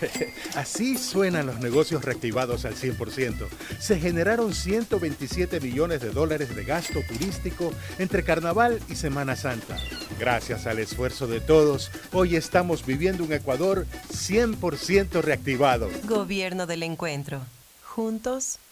Así suenan los negocios reactivados al 100%. Se generaron 127 millones de dólares de gasto turístico entre Carnaval y Semana Santa. Gracias al esfuerzo de todos, hoy estamos viviendo un Ecuador 100% reactivado. Gobierno del Encuentro. Juntos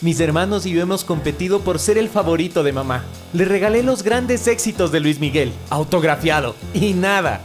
mis hermanos y yo hemos competido por ser el favorito de mamá. Le regalé los grandes éxitos de Luis Miguel, autografiado, y nada.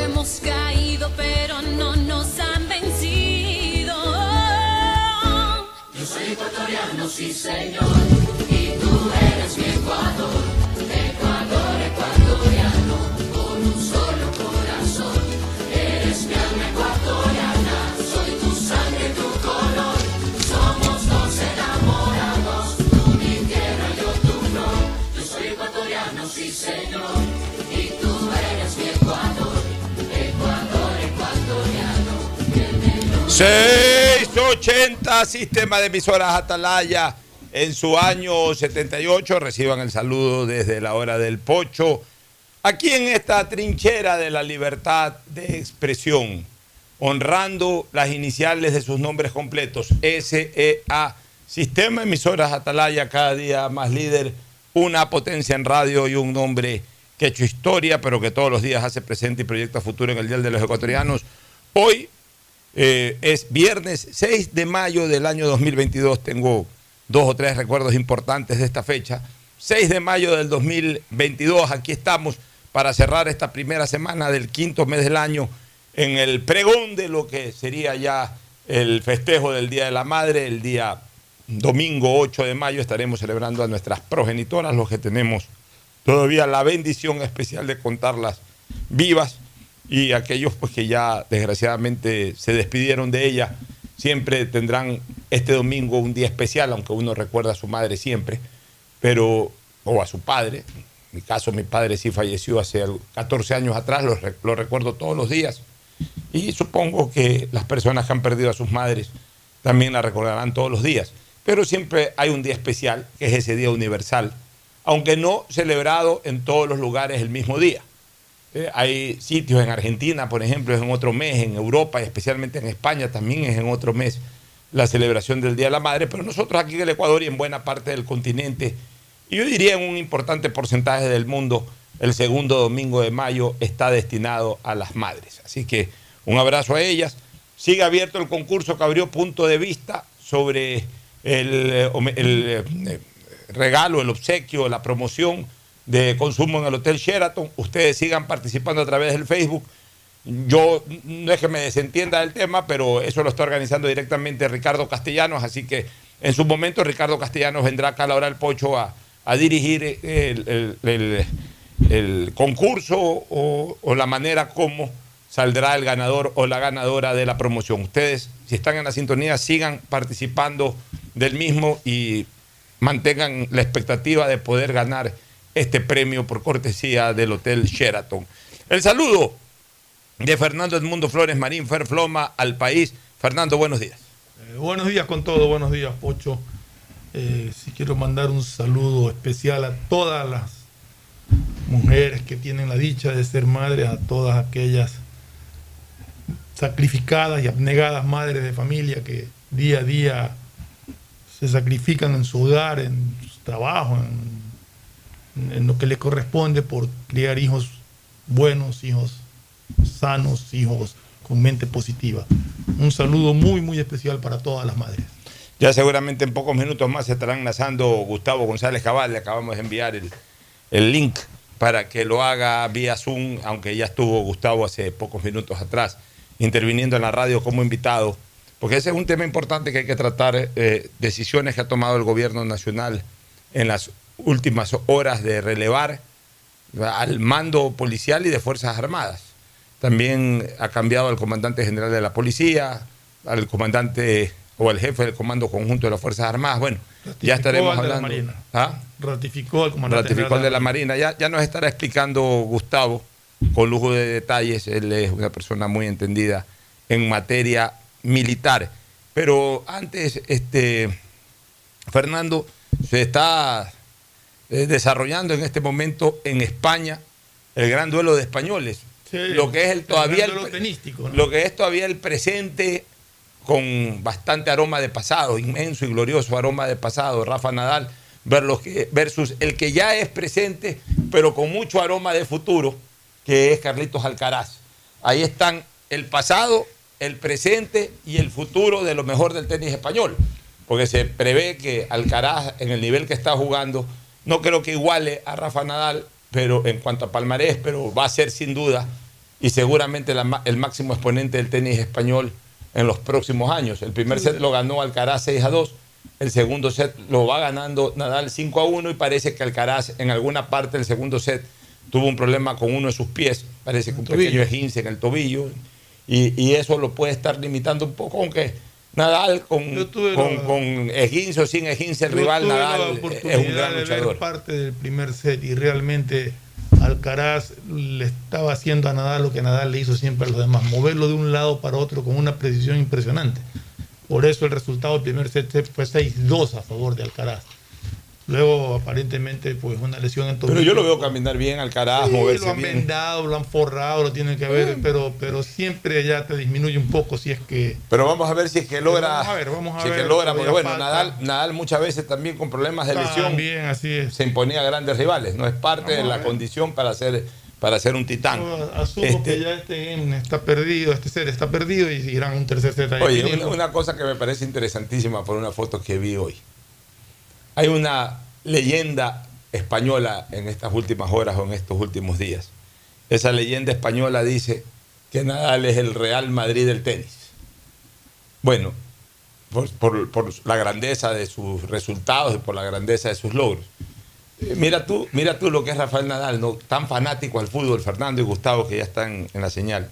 Hemos caído, pero no nos han vencido. Yo soy ecuatoriano, sí señor, y tú eres mi Ecuador. 680 Sistema de Emisoras Atalaya en su año 78. Reciban el saludo desde la hora del pocho. Aquí en esta trinchera de la libertad de expresión, honrando las iniciales de sus nombres completos, SEA, Sistema de Emisoras Atalaya, cada día más líder, una potencia en radio y un nombre que ha hecho historia, pero que todos los días hace presente y proyecta futuro en el Día de los Ecuatorianos. Hoy eh, es viernes 6 de mayo del año 2022. Tengo dos o tres recuerdos importantes de esta fecha. 6 de mayo del 2022, aquí estamos para cerrar esta primera semana del quinto mes del año en el pregón de lo que sería ya el festejo del Día de la Madre, el día domingo 8 de mayo estaremos celebrando a nuestras progenitoras, los que tenemos todavía la bendición especial de contarlas vivas y aquellos pues que ya desgraciadamente se despidieron de ella siempre tendrán este domingo un día especial, aunque uno recuerda a su madre siempre, pero o a su padre. En mi caso, mi padre sí falleció hace 14 años atrás, lo, lo recuerdo todos los días. Y supongo que las personas que han perdido a sus madres también la recordarán todos los días. Pero siempre hay un día especial, que es ese día universal, aunque no celebrado en todos los lugares el mismo día. Eh, hay sitios en Argentina, por ejemplo, es en otro mes, en Europa especialmente en España también es en otro mes la celebración del Día de la Madre, pero nosotros aquí en el Ecuador y en buena parte del continente, y yo diría en un importante porcentaje del mundo, el segundo domingo de mayo está destinado a las madres. Así que un abrazo a ellas. Sigue abierto el concurso que abrió punto de vista sobre el, eh, eh, regalo, el obsequio, la promoción de consumo en el Hotel Sheraton. Ustedes sigan participando a través del Facebook. Yo no es que me desentienda del tema, pero eso lo está organizando directamente Ricardo Castellanos, así que en su momento Ricardo Castellanos vendrá acá a la hora del pocho a, dirigir el concurso o, o la manera como saldrá el ganador o la ganadora de la promoción. Ustedes, si están en la sintonía, sigan participando del mismo y mantengan la expectativa de poder ganar este premio por cortesía del Hotel Sheraton. El saludo de Fernando Edmundo Flores Marín Ferfloma al país. Fernando, buenos días. Eh, buenos días con todo, buenos días, Pocho. Eh, sí quiero mandar un saludo especial a todas las mujeres que tienen la dicha de ser madres, a todas aquellas sacrificadas y abnegadas madres de familia que día a día se sacrifican en su hogar, en su trabajo, en, en lo que le corresponde por criar hijos buenos, hijos sanos, hijos con mente positiva. Un saludo muy, muy especial para todas las madres. Ya seguramente en pocos minutos más estarán lanzando Gustavo González Cabal. Le acabamos de enviar el, el link para que lo haga vía Zoom, aunque ya estuvo Gustavo hace pocos minutos atrás interviniendo en la radio como invitado, porque ese es un tema importante que hay que tratar, eh, decisiones que ha tomado el gobierno nacional en las últimas horas de relevar al mando policial y de Fuerzas Armadas. También ha cambiado al comandante general de la policía, al comandante o al jefe del Comando Conjunto de las Fuerzas Armadas. Bueno, ya estaremos al de la hablando. ¿Ah? Ratificó al comandante Ratificó general de la Marina. Ya, ya nos estará explicando Gustavo con lujo de detalles. Él es una persona muy entendida en materia militar. Pero antes, este, Fernando, se está eh, desarrollando en este momento en España el gran duelo de españoles. Sí, lo que es el todavía lo que es todavía el presente con bastante aroma de pasado, inmenso y glorioso aroma de pasado, Rafa Nadal versus el que ya es presente, pero con mucho aroma de futuro, que es Carlitos Alcaraz. Ahí están el pasado, el presente y el futuro de lo mejor del tenis español, porque se prevé que Alcaraz, en el nivel que está jugando, no creo que iguale a Rafa Nadal, pero en cuanto a palmarés, pero va a ser sin duda y seguramente la el máximo exponente del tenis español en los próximos años. El primer set lo ganó Alcaraz 6 a 2 El segundo set lo va ganando Nadal 5 a 1 y parece que Alcaraz en alguna parte del segundo set tuvo un problema con uno de sus pies, parece que un tobillo. pequeño esguince en el tobillo y, y eso lo puede estar limitando un poco, aunque Nadal con, con, la- con esguince o sin esguince, el rival Nadal es un gran de ver luchador. parte del primer set y realmente Alcaraz le estaba haciendo a Nadal lo que Nadal le hizo siempre a los demás, moverlo de un lado para otro con una precisión impresionante. Por eso el resultado del primer set fue 6-2 a favor de Alcaraz. Luego, aparentemente, pues una lesión en tobillo. Pero yo lo veo caminar bien, Alcaraz, Sí, moverse lo han bien. vendado, lo han forrado, lo tienen que ver, pero, pero siempre ya te disminuye un poco si es que Pero vamos a ver si es que logra. Vamos a ver, vamos a si es ver, que logra, porque bueno, falta. Nadal, Nadal muchas veces también con problemas de lesión También, así es. se imponía a grandes rivales. No es parte de Vamos a la condición para ser, para ser un titán. Asumo Este- que ya este game está perdido, este set está perdido y irán un tercer set. a Oye, una, una cosa que me parece interesantísima por una foto que vi hoy. Hay una leyenda española en estas últimas horas o en estos últimos días. Esa leyenda española dice que Nadal es el Real Madrid del tenis. Bueno, por, la grandeza de sus resultados y por la grandeza de sus logros. Eh, Mira tú, mira tú lo que es Rafael Nadal, ¿no? tan fanático al fútbol, Fernando y Gustavo, que ya están en la señal,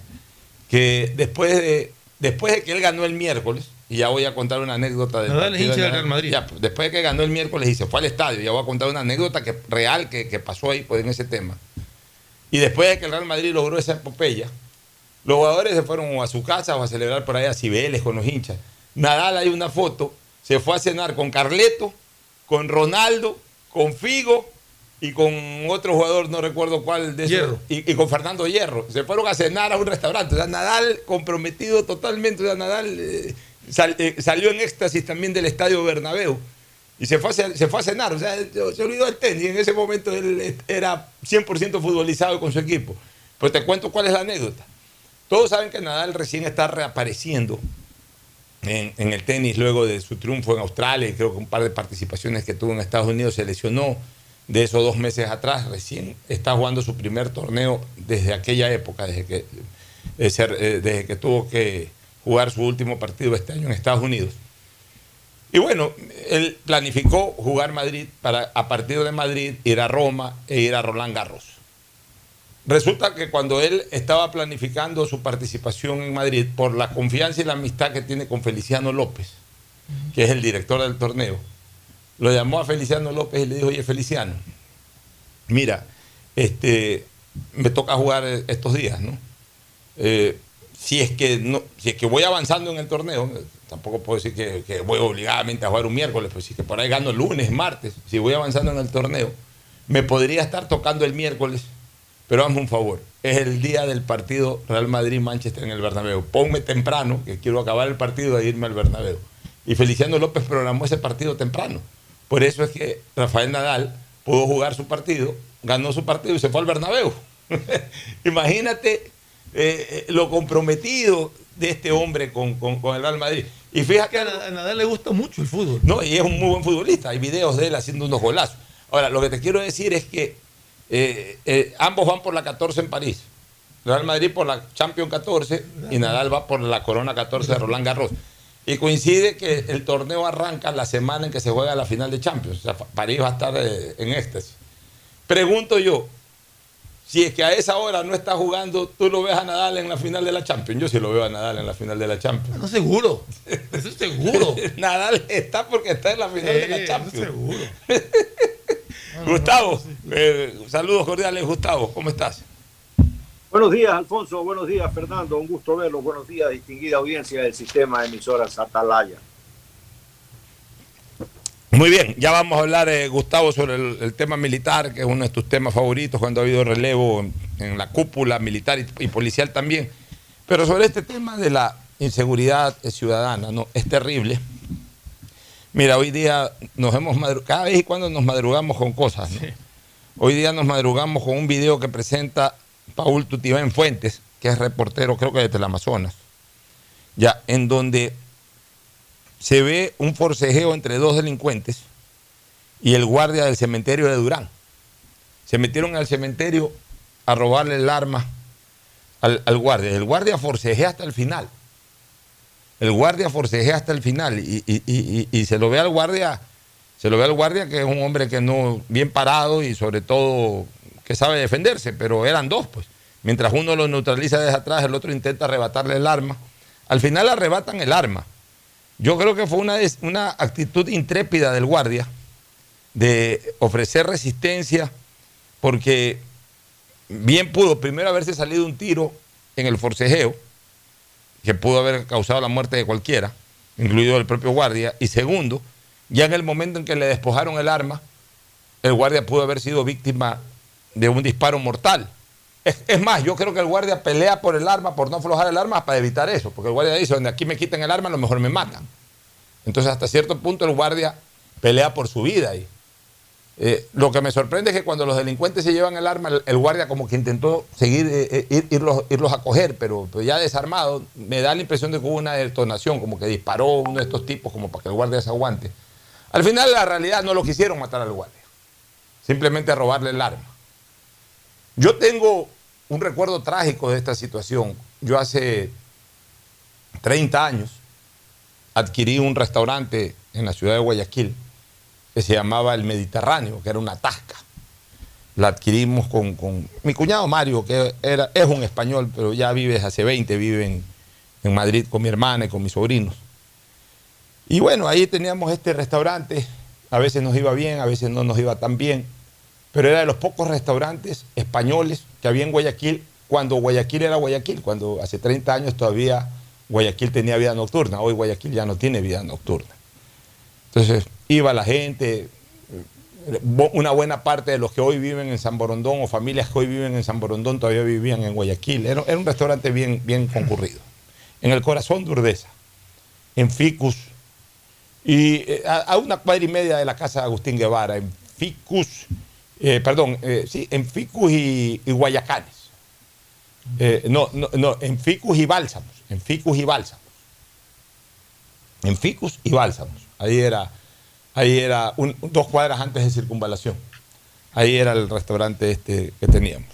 que después de, después de que él ganó el miércoles, y ya voy a contar una anécdota del Nadal es partido hincha de del Real Madrid. Ya, pues, después de que ganó el miércoles y se fue al estadio, ya voy a contar una anécdota que, real que, que pasó ahí pues, en ese tema. Y después de que el Real Madrid logró esa epopeya, los jugadores se fueron a su casa o a celebrar por ahí a Cibeles con los hinchas. Nadal hay una foto, se fue a cenar con Carleto, con Ronaldo, con Figo y con otro jugador, no recuerdo cuál de esos, y con Fernando Hierro. Se fueron a cenar a un restaurante. O sea, Nadal comprometido totalmente. O sea, Nadal eh, eh, salió en éxtasis también del estadio Bernabéu. Y se fue, a, se fue a cenar, o sea, se olvidó del tenis. En ese momento él era 100% futbolizado con su equipo. Pues te cuento cuál es la anécdota. Todos saben que Nadal recién está reapareciendo en, el tenis luego de su triunfo en Australia y creo que un par de participaciones que tuvo en Estados Unidos se lesionó de esos dos meses atrás. Recién está jugando su primer torneo desde aquella época, desde que, eh, eh, desde que tuvo que jugar su último partido este año en Estados Unidos. Y bueno, él planificó jugar Madrid para a partir de Madrid ir a Roma e ir a Roland Garros. Resulta que cuando él estaba planificando su participación en Madrid, por la confianza y la amistad que tiene con Feliciano López, que es el director del torneo, lo llamó a Feliciano López y le dijo, oye Feliciano, mira, este, me toca jugar estos días, ¿no? Eh, si es que no, si es que voy avanzando en el torneo, tampoco puedo decir que, que voy obligadamente a jugar un miércoles, pues si es que por ahí gano lunes, martes, si voy avanzando en el torneo, me podría estar tocando el miércoles, pero hazme un favor, es el día del partido Real Madrid-Manchester en el Bernabéu. Ponme temprano, que quiero acabar el partido e irme al Bernabéu. Y Feliciano López programó ese partido temprano. Por eso es que Rafael Nadal pudo jugar su partido, ganó su partido y se fue al Bernabéu. Imagínate eh, eh, lo comprometido de este hombre con, con- con el Real Madrid. Y fíjate a a Nadal le gusta mucho el fútbol. no, y es un muy buen futbolista. Hay videos de él haciendo unos golazos. Ahora, lo que te quiero decir es que eh, eh, ambos van por la 14 en París. Real Madrid por la Champions 14 y Nadal va por la Corona 14 de Roland Garros. Y coincide que el torneo arranca la semana en que se juega la final de Champions. O sea, París va a estar eh, en éxtasis. Pregunto yo, si es que a esa hora no está jugando, ¿tú lo ves a Nadal en la final de la Champions? Yo sí lo veo a Nadal en la final de la Champions. No seguro. Eso es seguro. Nadal está porque está en la final de la eso Champions. seguro. Gustavo, eh, saludos cordiales, Gustavo, ¿cómo estás? Buenos días, Alfonso. Buenos días, Fernando. Un gusto verlo. Buenos días, distinguida audiencia del sistema de emisoras Atalaya. Muy bien, ya vamos a hablar, eh, Gustavo, sobre el, el tema militar, que es uno de tus temas favoritos cuando ha habido relevo en, en la cúpula militar y, y policial también. Pero sobre este tema de la inseguridad eh, ciudadana, ¿no? Es terrible. Mira, hoy día nos hemos madru- cada vez y cuando nos madrugamos con cosas, ¿no? Hoy día nos madrugamos con un video que presenta Paul Tutibén Fuentes, que es reportero, creo que de Teleamazonas, ya, en donde se ve un forcejeo entre dos delincuentes y el guardia del cementerio de Durán. Se metieron al cementerio a robarle el arma al, al guardia. El guardia forcejea hasta el final. El guardia forcejea hasta el final y, y- y- y se lo ve al guardia, se lo ve al guardia que es un hombre que no, bien parado y sobre todo que sabe defenderse, pero eran dos, pues. Mientras uno lo neutraliza desde atrás, el otro intenta arrebatarle el arma. Al final arrebatan el arma. Yo creo que fue una, una actitud intrépida del guardia de ofrecer resistencia porque bien pudo primero haberse salido un tiro en el forcejeo, que pudo haber causado la muerte de cualquiera, incluido el propio guardia, y segundo, ya en el momento en que le despojaron el arma, el guardia pudo haber sido víctima de un disparo mortal. Es, más, yo creo que el guardia pelea por el arma, por no aflojar el arma, para evitar eso, porque el guardia dice, donde aquí me quiten el arma, a lo mejor me matan. Entonces, hasta cierto punto, el guardia pelea por su vida ahí. Eh, lo que me sorprende es que cuando los delincuentes se llevan el arma, el, guardia como que intentó seguir, eh, eh, ir- irlos, irlos a coger, pero, pero ya desarmado, me da la impresión de que hubo una detonación, como que disparó uno de estos tipos como para que el guardia se aguante. Al final, la realidad, no lo quisieron matar al guardia, simplemente robarle el arma. Yo tengo un recuerdo trágico de esta situación. Yo hace 30 años adquirí un restaurante en la ciudad de Guayaquil que se llamaba El Mediterráneo, que era una tasca. La adquirimos con, con mi cuñado Mario, que era, es un español, pero ya vive desde hace 20, vive en, en Madrid con mi hermana y con mis sobrinos. Y bueno, ahí teníamos este restaurante, a veces nos iba bien, a veces no nos iba tan bien, pero era de los pocos restaurantes españoles que había en Guayaquil cuando Guayaquil era Guayaquil, cuando hace 30 años todavía Guayaquil tenía vida nocturna, hoy Guayaquil ya no tiene vida nocturna. Entonces iba la gente, eh, una buena parte de los que hoy viven en San Borondón o familias que hoy viven en San Borondón todavía vivían en Guayaquil. Era, era un restaurante bien, bien concurrido. En el corazón de Urdesa, en Ficus, y eh, a, a una cuadra y media de la casa de Agustín Guevara, en Ficus, eh, perdón, eh, sí, en Ficus y, y Guayacanes. Eh, no, no, no, en Ficus y Bálsamos, en Ficus y Bálsamos. En Ficus y Bálsamos. Ahí era, ahí era un- dos cuadras antes de circunvalación. Ahí era el restaurante este que teníamos.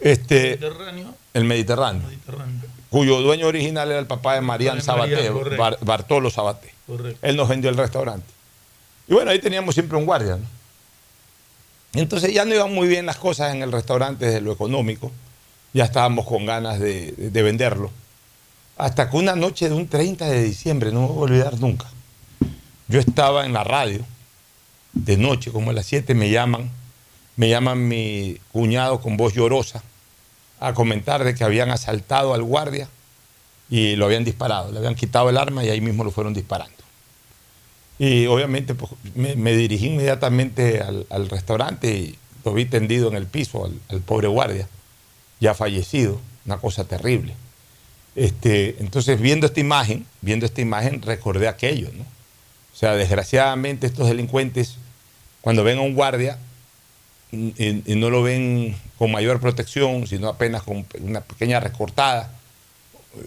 Este, Mediterráneo. el Mediterráneo, Mediterráneo. cuyo dueño original era el papá de Marián, Sabaté. Bar- Bartolo Sabaté. Correcto. Él nos vendió el restaurante. Y bueno, ahí teníamos siempre un guardia, ¿no? Entonces ya no iban muy bien las cosas en el restaurante desde lo económico. Ya estábamos con ganas de, de venderlo. Hasta que una noche de un 30 de diciembre, no me voy a olvidar nunca. Yo estaba en la radio, de noche, como a las 7, me llaman, me llaman mi cuñado con voz llorosa a comentar de que habían asaltado al guardia y lo habían disparado, le habían quitado el arma y ahí mismo lo fueron disparando. Y obviamente pues, me, dirigí inmediatamente al, restaurante y lo vi tendido en el piso al, pobre guardia, ya fallecido, una cosa terrible. Este, entonces, viendo esta imagen, viendo esta imagen, recordé aquello, ¿no? O sea, desgraciadamente estos delincuentes, cuando ven a un guardia y no lo ven con mayor protección, sino apenas con una pequeña recortada,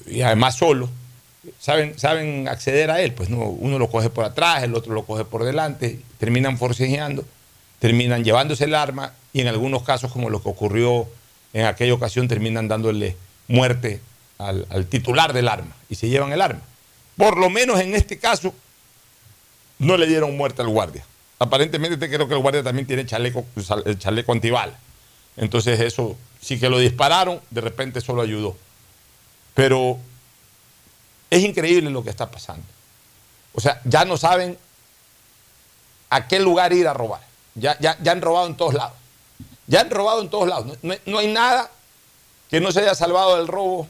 y además solo, saben, saben acceder a él, pues no, uno lo coge por atrás, el otro lo coge por delante, terminan forcejeando, terminan llevándose el arma y en algunos casos, como lo que ocurrió en aquella ocasión, terminan dándole muerte al, titular del arma y se llevan el arma. Por lo menos en este caso, no le dieron muerte al guardia. Aparentemente te creo que el guardia también tiene chaleco, el chaleco antibala. Entonces eso, sí que lo dispararon, de repente solo ayudó. Pero es increíble lo que está pasando. O sea, ya no saben a qué lugar ir a robar. Ya, ya, ya han robado en todos lados. Ya han robado en todos lados. No, no- hay nada que no se haya salvado del robo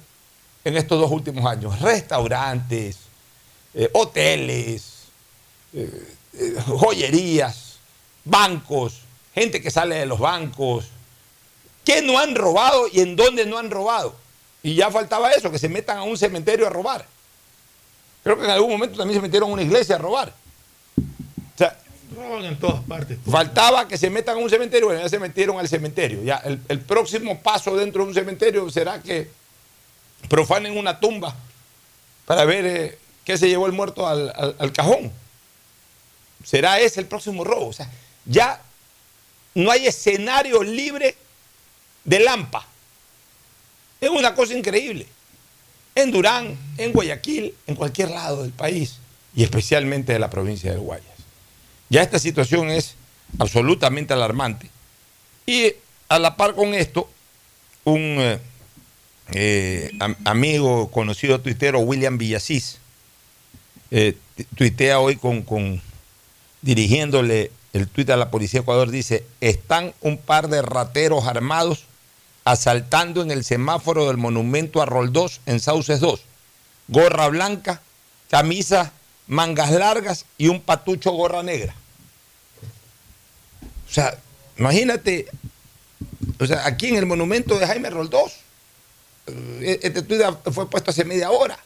en estos dos últimos años. Restaurantes, eh, hoteles, eh, eh, joyerías, bancos, gente que sale de los bancos. ¿Qué no han robado y en dónde no han robado? Y ya faltaba eso, que se metan a un cementerio a robar. Creo que en algún momento también se metieron a una iglesia a robar. O sea, Roban en todas partes. Faltaba que se metan a un cementerio, bueno, ya se metieron al cementerio. Ya el, el próximo paso dentro de un cementerio será que profanen una tumba para ver eh, qué se llevó el muerto al, al- al cajón. Será ese el próximo robo. O sea, ya no hay escenario libre de Lampa. Es una cosa increíble. En Durán, en Guayaquil, en cualquier lado del país y especialmente de la provincia de Guayas. Ya esta situación es absolutamente alarmante. Y a la par con esto, un eh, eh, am- amigo, conocido tuitero, William Villasís, eh, tuitea hoy con, con- dirigiéndole el tuit a la policía de Ecuador, dice, están un par de rateros armados asaltando en el semáforo del monumento a Roldós en Sauces 2. Gorra blanca, camisa, mangas largas y un patucho gorra negra. O sea, imagínate, o sea, aquí en el monumento de Jaime Roldós, eh, este tuit fue puesto hace media hora.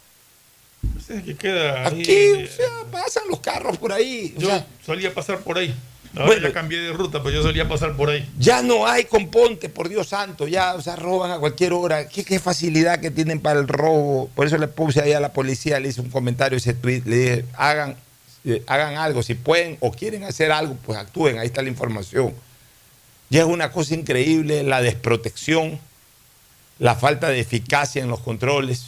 Que queda ahí. Aquí, o sea, pasan los carros por ahí. o Yo sea, solía pasar por ahí. Ahora Bueno. ya cambié de ruta, pero yo solía pasar por ahí. Ya no hay componte, por Dios santo, ya, o sea, roban a cualquier hora. ¿Qué, qué facilidad que tienen para el robo. Por eso le puse ahí a la policía, le hice un comentario ese tweet, le dije, hagan, eh, hagan algo, si pueden o quieren hacer algo, pues actúen, ahí está la información. Ya es una cosa increíble la desprotección, la falta de eficacia en los controles,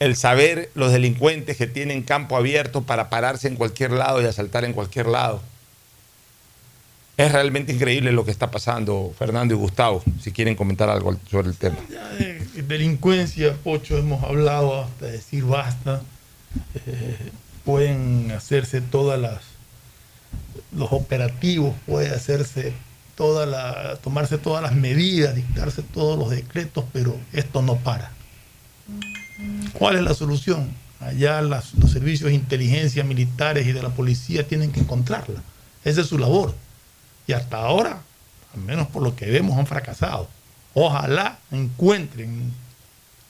el saber los delincuentes que tienen campo abierto para pararse en cualquier lado y asaltar en cualquier lado. Es realmente increíble lo que está pasando, Fernando y Gustavo, si quieren comentar algo sobre el tema. Ya de delincuencia, Pocho, hemos hablado hasta decir basta. Eh, pueden hacerse todas las los operativos, puede hacerse toda la, tomarse todas las medidas, dictarse todos los decretos, pero esto no para. ¿Cuál es la solución? Allá los servicios de inteligencia militares y de la policía tienen que encontrarla. Esa es su labor. Y hasta ahora, al menos por lo que vemos, han fracasado. Ojalá encuentren,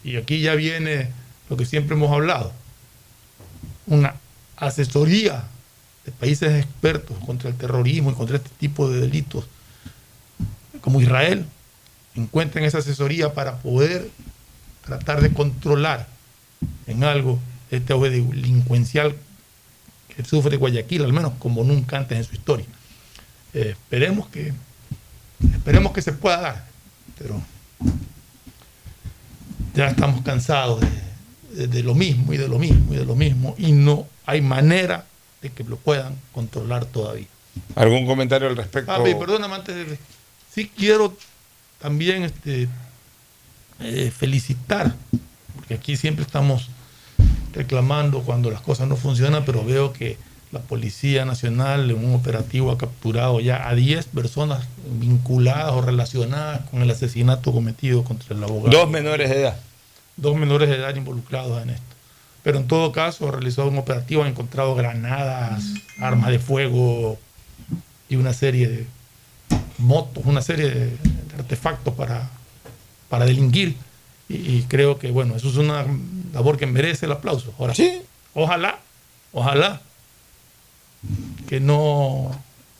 y aquí ya viene lo que siempre hemos hablado, una asesoría de países expertos contra el terrorismo y contra este tipo de delitos, como Israel, encuentren esa asesoría para poder tratar de controlar en algo este delincuencial que sufre Guayaquil, al menos como nunca antes en su historia. Eh, esperemos que esperemos que se pueda dar, pero ya estamos cansados de, de- de lo mismo y de lo mismo y de lo mismo y no hay manera de que lo puedan controlar todavía. ¿Algún comentario al respecto? Papi, perdóname antes de... Sí quiero también este, eh, felicitar, porque aquí siempre estamos reclamando cuando las cosas no funcionan, pero veo que la Policía Nacional en un operativo ha capturado ya a 10 personas vinculadas o relacionadas con el asesinato cometido contra el abogado. Dos menores de edad. Dos menores de edad involucrados en esto. Pero en todo caso ha realizado un operativo, ha encontrado granadas, armas de fuego y una serie de motos, una serie de, artefactos para, para delinquir. Y, y creo que, bueno, eso es una labor que merece el aplauso. Ahora, ojalá, ojalá que no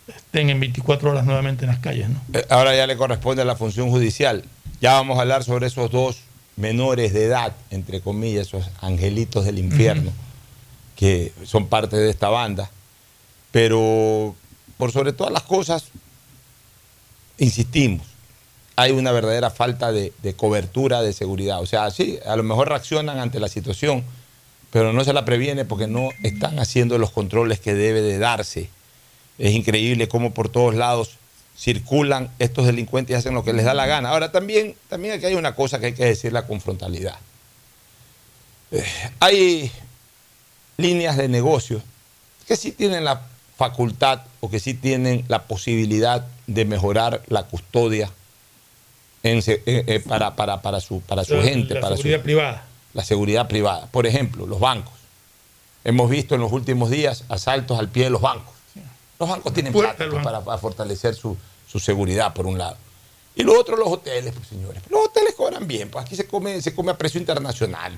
estén en 24 horas nuevamente en las calles, ¿no? Eh, Ahora ya le corresponde a la función judicial. Ya vamos a hablar sobre esos dos menores de edad, entre comillas, esos angelitos del infierno, que son parte de esta banda. Pero por sobre todas las cosas, insistimos, hay una verdadera falta de, de cobertura de seguridad. O sea, sí, a lo mejor reaccionan ante la situación, pero no se la previene porque no están haciendo los controles que debe de darse. Es increíble cómo por todos lados circulan estos delincuentes y hacen lo que les da la gana. Ahora también, también aquí hay una cosa que hay que decir, la confrontalidad. Eh, hay líneas de negocio que sí tienen la facultad o que sí tienen la posibilidad de mejorar la custodia en eh, eh, para, para, para su, para su La- gente, la para su- seguridad privada. La seguridad privada. Por ejemplo, los bancos. Hemos visto en los últimos días asaltos al pie de los bancos. Los bancos tienen plata banco. para, para fortalecer su, su seguridad, por un lado. Y lo otro, los hoteles, pues, señores. Los hoteles cobran bien, pues aquí se come, se come a precio internacional.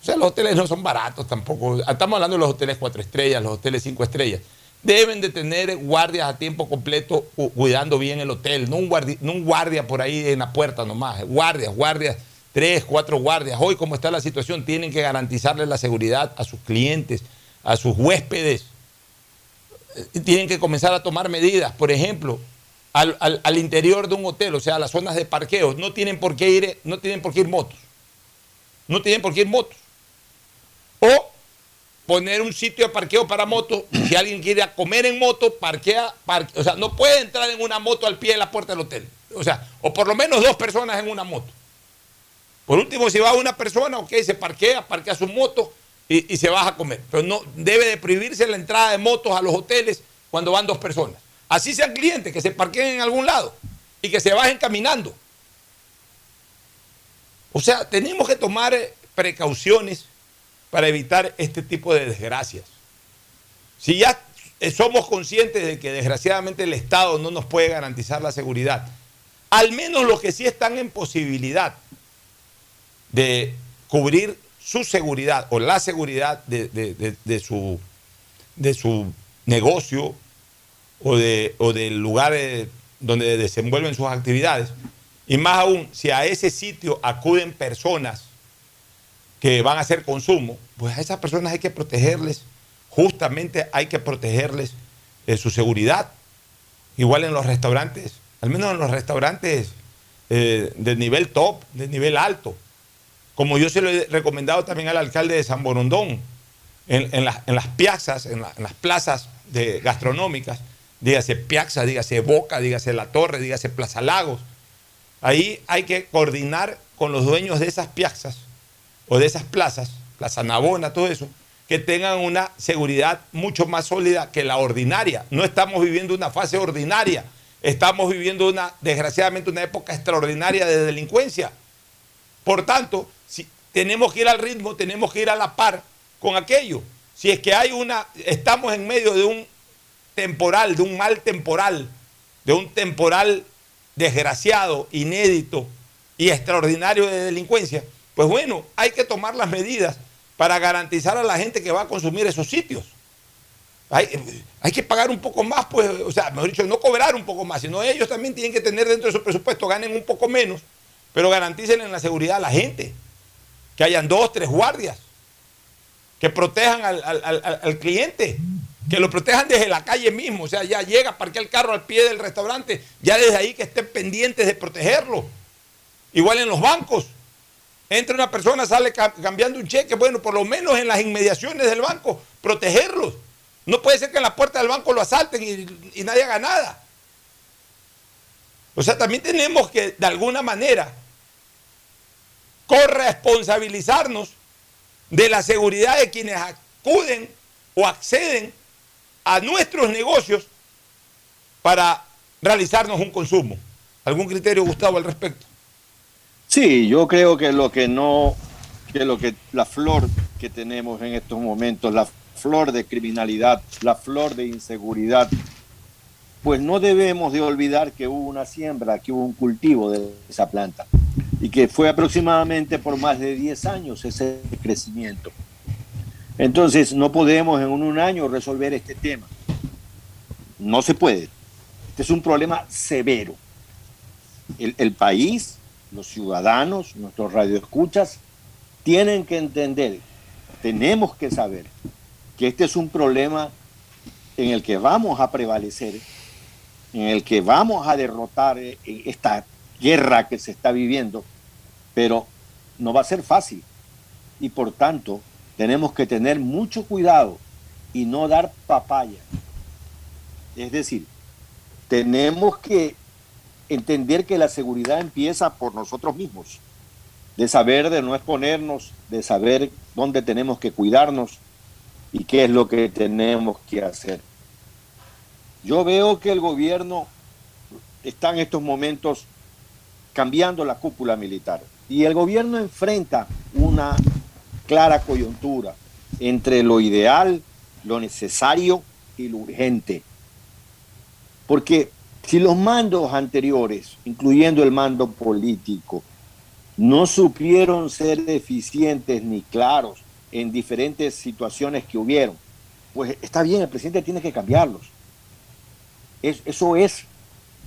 O sea, los hoteles no son baratos tampoco. Estamos hablando de los hoteles cuatro estrellas, los hoteles cinco estrellas. Deben de tener guardias a tiempo completo cu- cuidando bien el hotel, no un, guardi- no un guardia por ahí en la puerta nomás. Guardias, guardias, tres, cuatro guardias. Hoy, como está la situación, tienen que garantizarle la seguridad a sus clientes, a sus huéspedes. Eh, Tienen que comenzar a tomar medidas. Por ejemplo, al, al- interior de un hotel, o sea, las zonas de parqueo, no tienen por qué ir, no tienen por qué ir motos. no tienen por qué ir motos. O poner un sitio de parqueo para motos. Si alguien quiere a comer en moto, parquea, parque- o sea, no puede entrar en una moto al pie de la puerta del hotel. O sea, o por lo menos dos personas en una moto. Por último, si va una persona, ok, se parquea, parquea su moto y, se baja a comer. Pero no debe de prohibirse la entrada de motos a los hoteles cuando van dos personas. Así sean clientes, que se parqueen en algún lado y que se bajen caminando. O sea, tenemos que tomar eh, precauciones para evitar este tipo de desgracias. Si ya eh, somos conscientes de que desgraciadamente el Estado no nos puede garantizar la seguridad, al menos los que sí están en posibilidad de cubrir su seguridad o la seguridad de, de- de- de su, negocio o, de, o del lugar donde desenvuelven sus actividades. Y más aún, si a ese sitio acuden personas que van a hacer consumo, pues a esas personas hay que protegerles, justamente hay que protegerles su seguridad. Igual en los restaurantes, al menos en los restaurantes eh, de nivel top, de nivel alto. Como yo se lo he recomendado también al alcalde de San Borondón, en, en las, en las piazzas, en, la- en las plazas de, gastronómicas, dígase Piazza, dígase Boca, dígase La Torre, dígase Plaza Lagos. Ahí hay que coordinar con los dueños de esas piazzas o de esas plazas, Plaza Navona, todo eso, que tengan una seguridad mucho más sólida que la ordinaria. No estamos viviendo una fase ordinaria, estamos viviendo una, desgraciadamente, una época extraordinaria de delincuencia. Por tanto, tenemos que ir al ritmo, tenemos que ir a la par con aquello. Si es que hay una, estamos en medio de un temporal, de un mal temporal, de un temporal desgraciado, inédito y extraordinario de delincuencia, pues bueno, hay que tomar las medidas para garantizar a la gente que va a consumir esos sitios. Hay, que pagar un poco más, pues, o sea, mejor dicho, no cobrar un poco más, sino ellos también tienen que tener dentro de su presupuesto, ganen un poco menos, pero garanticen en la seguridad a la gente, que hayan dos, tres guardias, que protejan al, al- cliente, que lo protejan desde la calle mismo, o sea, ya llega, parquea el carro al pie del restaurante, ya desde ahí que estén pendientes de protegerlo. Igual en los bancos. Entra una persona, sale ca- cambiando un cheque, bueno, por lo menos en las inmediaciones del banco, protegerlos. No puede ser que en la puerta del banco lo asalten y, y nadie haga nada. O sea, también tenemos que, de alguna manera, corresponsabilizarnos de la seguridad de quienes acuden o acceden a nuestros negocios para realizarnos un consumo. ¿Algún criterio, Gustavo, al respecto? Sí, yo creo que lo que no, que lo que la flor que tenemos en estos momentos, la flor de criminalidad, la flor de inseguridad, pues no debemos de olvidar que hubo una siembra, que hubo un cultivo de esa planta y que fue aproximadamente por más de 10 años ese crecimiento. Entonces no podemos en un año resolver este tema. No se puede. Este es un problema severo. El, el país, los ciudadanos, nuestros radioescuchas, tienen que entender, tenemos que saber que este es un problema en el que vamos a prevalecer, en el que vamos a derrotar eh, esta guerra que se está viviendo, pero no va a ser fácil. Y por tanto, tenemos que tener mucho cuidado y no dar papaya. Es decir, tenemos que entender que la seguridad empieza por nosotros mismos, de saber de no exponernos, de saber dónde tenemos que cuidarnos y qué es lo que tenemos que hacer. Yo veo que el gobierno está en estos momentos cambiando la cúpula militar y el gobierno enfrenta una clara coyuntura entre lo ideal, lo necesario y lo urgente. Porque si los mandos anteriores, incluyendo el mando político, no supieron ser eficientes ni claros en diferentes situaciones que hubieron, pues está bien, el presidente tiene que cambiarlos. Es- eso es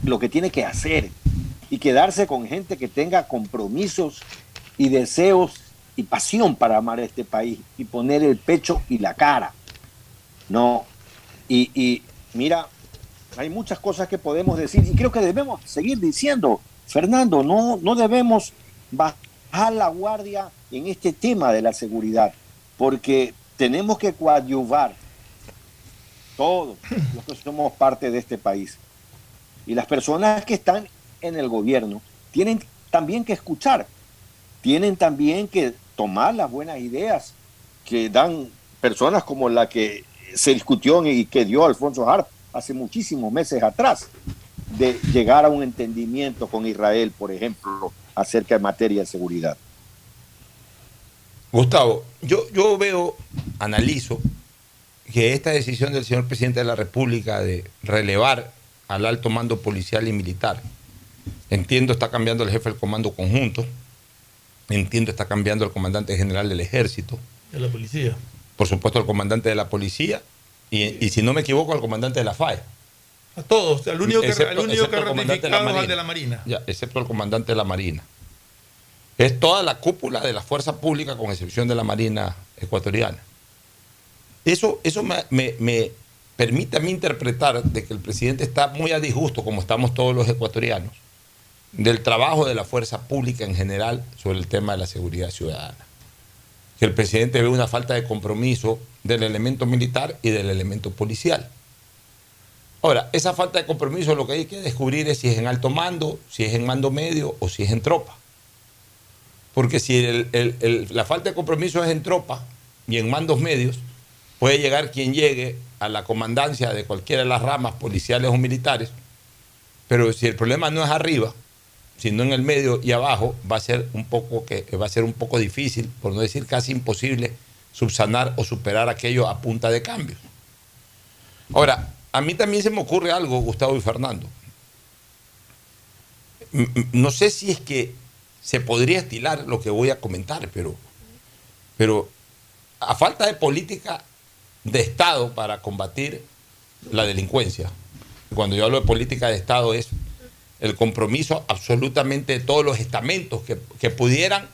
lo que tiene que hacer y quedarse con gente que tenga compromisos y deseos y pasión para amar a este país y poner el pecho y la cara. No, y, y mira, hay muchas cosas que podemos decir y creo que debemos seguir diciendo, Fernando, no, no debemos bajar la guardia en este tema de la seguridad, porque tenemos que coadyuvar todos los que somos parte de este país. Y las personas que están en el gobierno tienen también que escuchar, tienen también que tomar las buenas ideas que dan personas como la que se discutió y que dio Alfonso Hart hace muchísimos meses atrás, de llegar a un entendimiento con Israel, por ejemplo, acerca de materia de seguridad. Gustavo, yo, yo veo, analizo, que esta decisión del señor presidente de la República de relevar al alto mando policial y militar, entiendo está cambiando el jefe del comando conjunto, entiendo está cambiando el comandante general del ejército, De la policía. por supuesto el comandante de la policía y, y si no me equivoco al comandante de la FAE. A todos. El único que, Excepto- el único que el comandante de la ratificado es al Marina. de la Marina. Ya, excepto el comandante de la Marina. Es toda la cúpula de la fuerza pública, con excepción de la Marina ecuatoriana. Eso, eso me, me- me permite a mí interpretar de que el presidente está muy a disgusto, como estamos todos los ecuatorianos, del trabajo de la fuerza pública en general sobre el tema de la seguridad ciudadana. Que el presidente ve una falta de compromiso del elemento militar y del elemento policial. Ahora, esa falta de compromiso lo que hay que descubrir es si es en alto mando, si es en mando medio o si es en tropa. Porque si la falta de compromiso es en tropa y en mandos medios, puede llegar quien llegue a la comandancia de cualquiera de las ramas policiales o militares, pero si el problema no es arriba, sino en el medio y abajo, va a ser un poco que va a ser un poco difícil, por no decir casi imposible, subsanar o superar aquello a punta de cambios. Ahora, a mí también se me ocurre algo, Gustavo y Fernando. No sé si es que se podría estilar lo que voy a comentar, pero, pero a falta de política de Estado para combatir la delincuencia, cuando yo hablo de política de Estado es el compromiso absolutamente de todos los estamentos que, que pudieran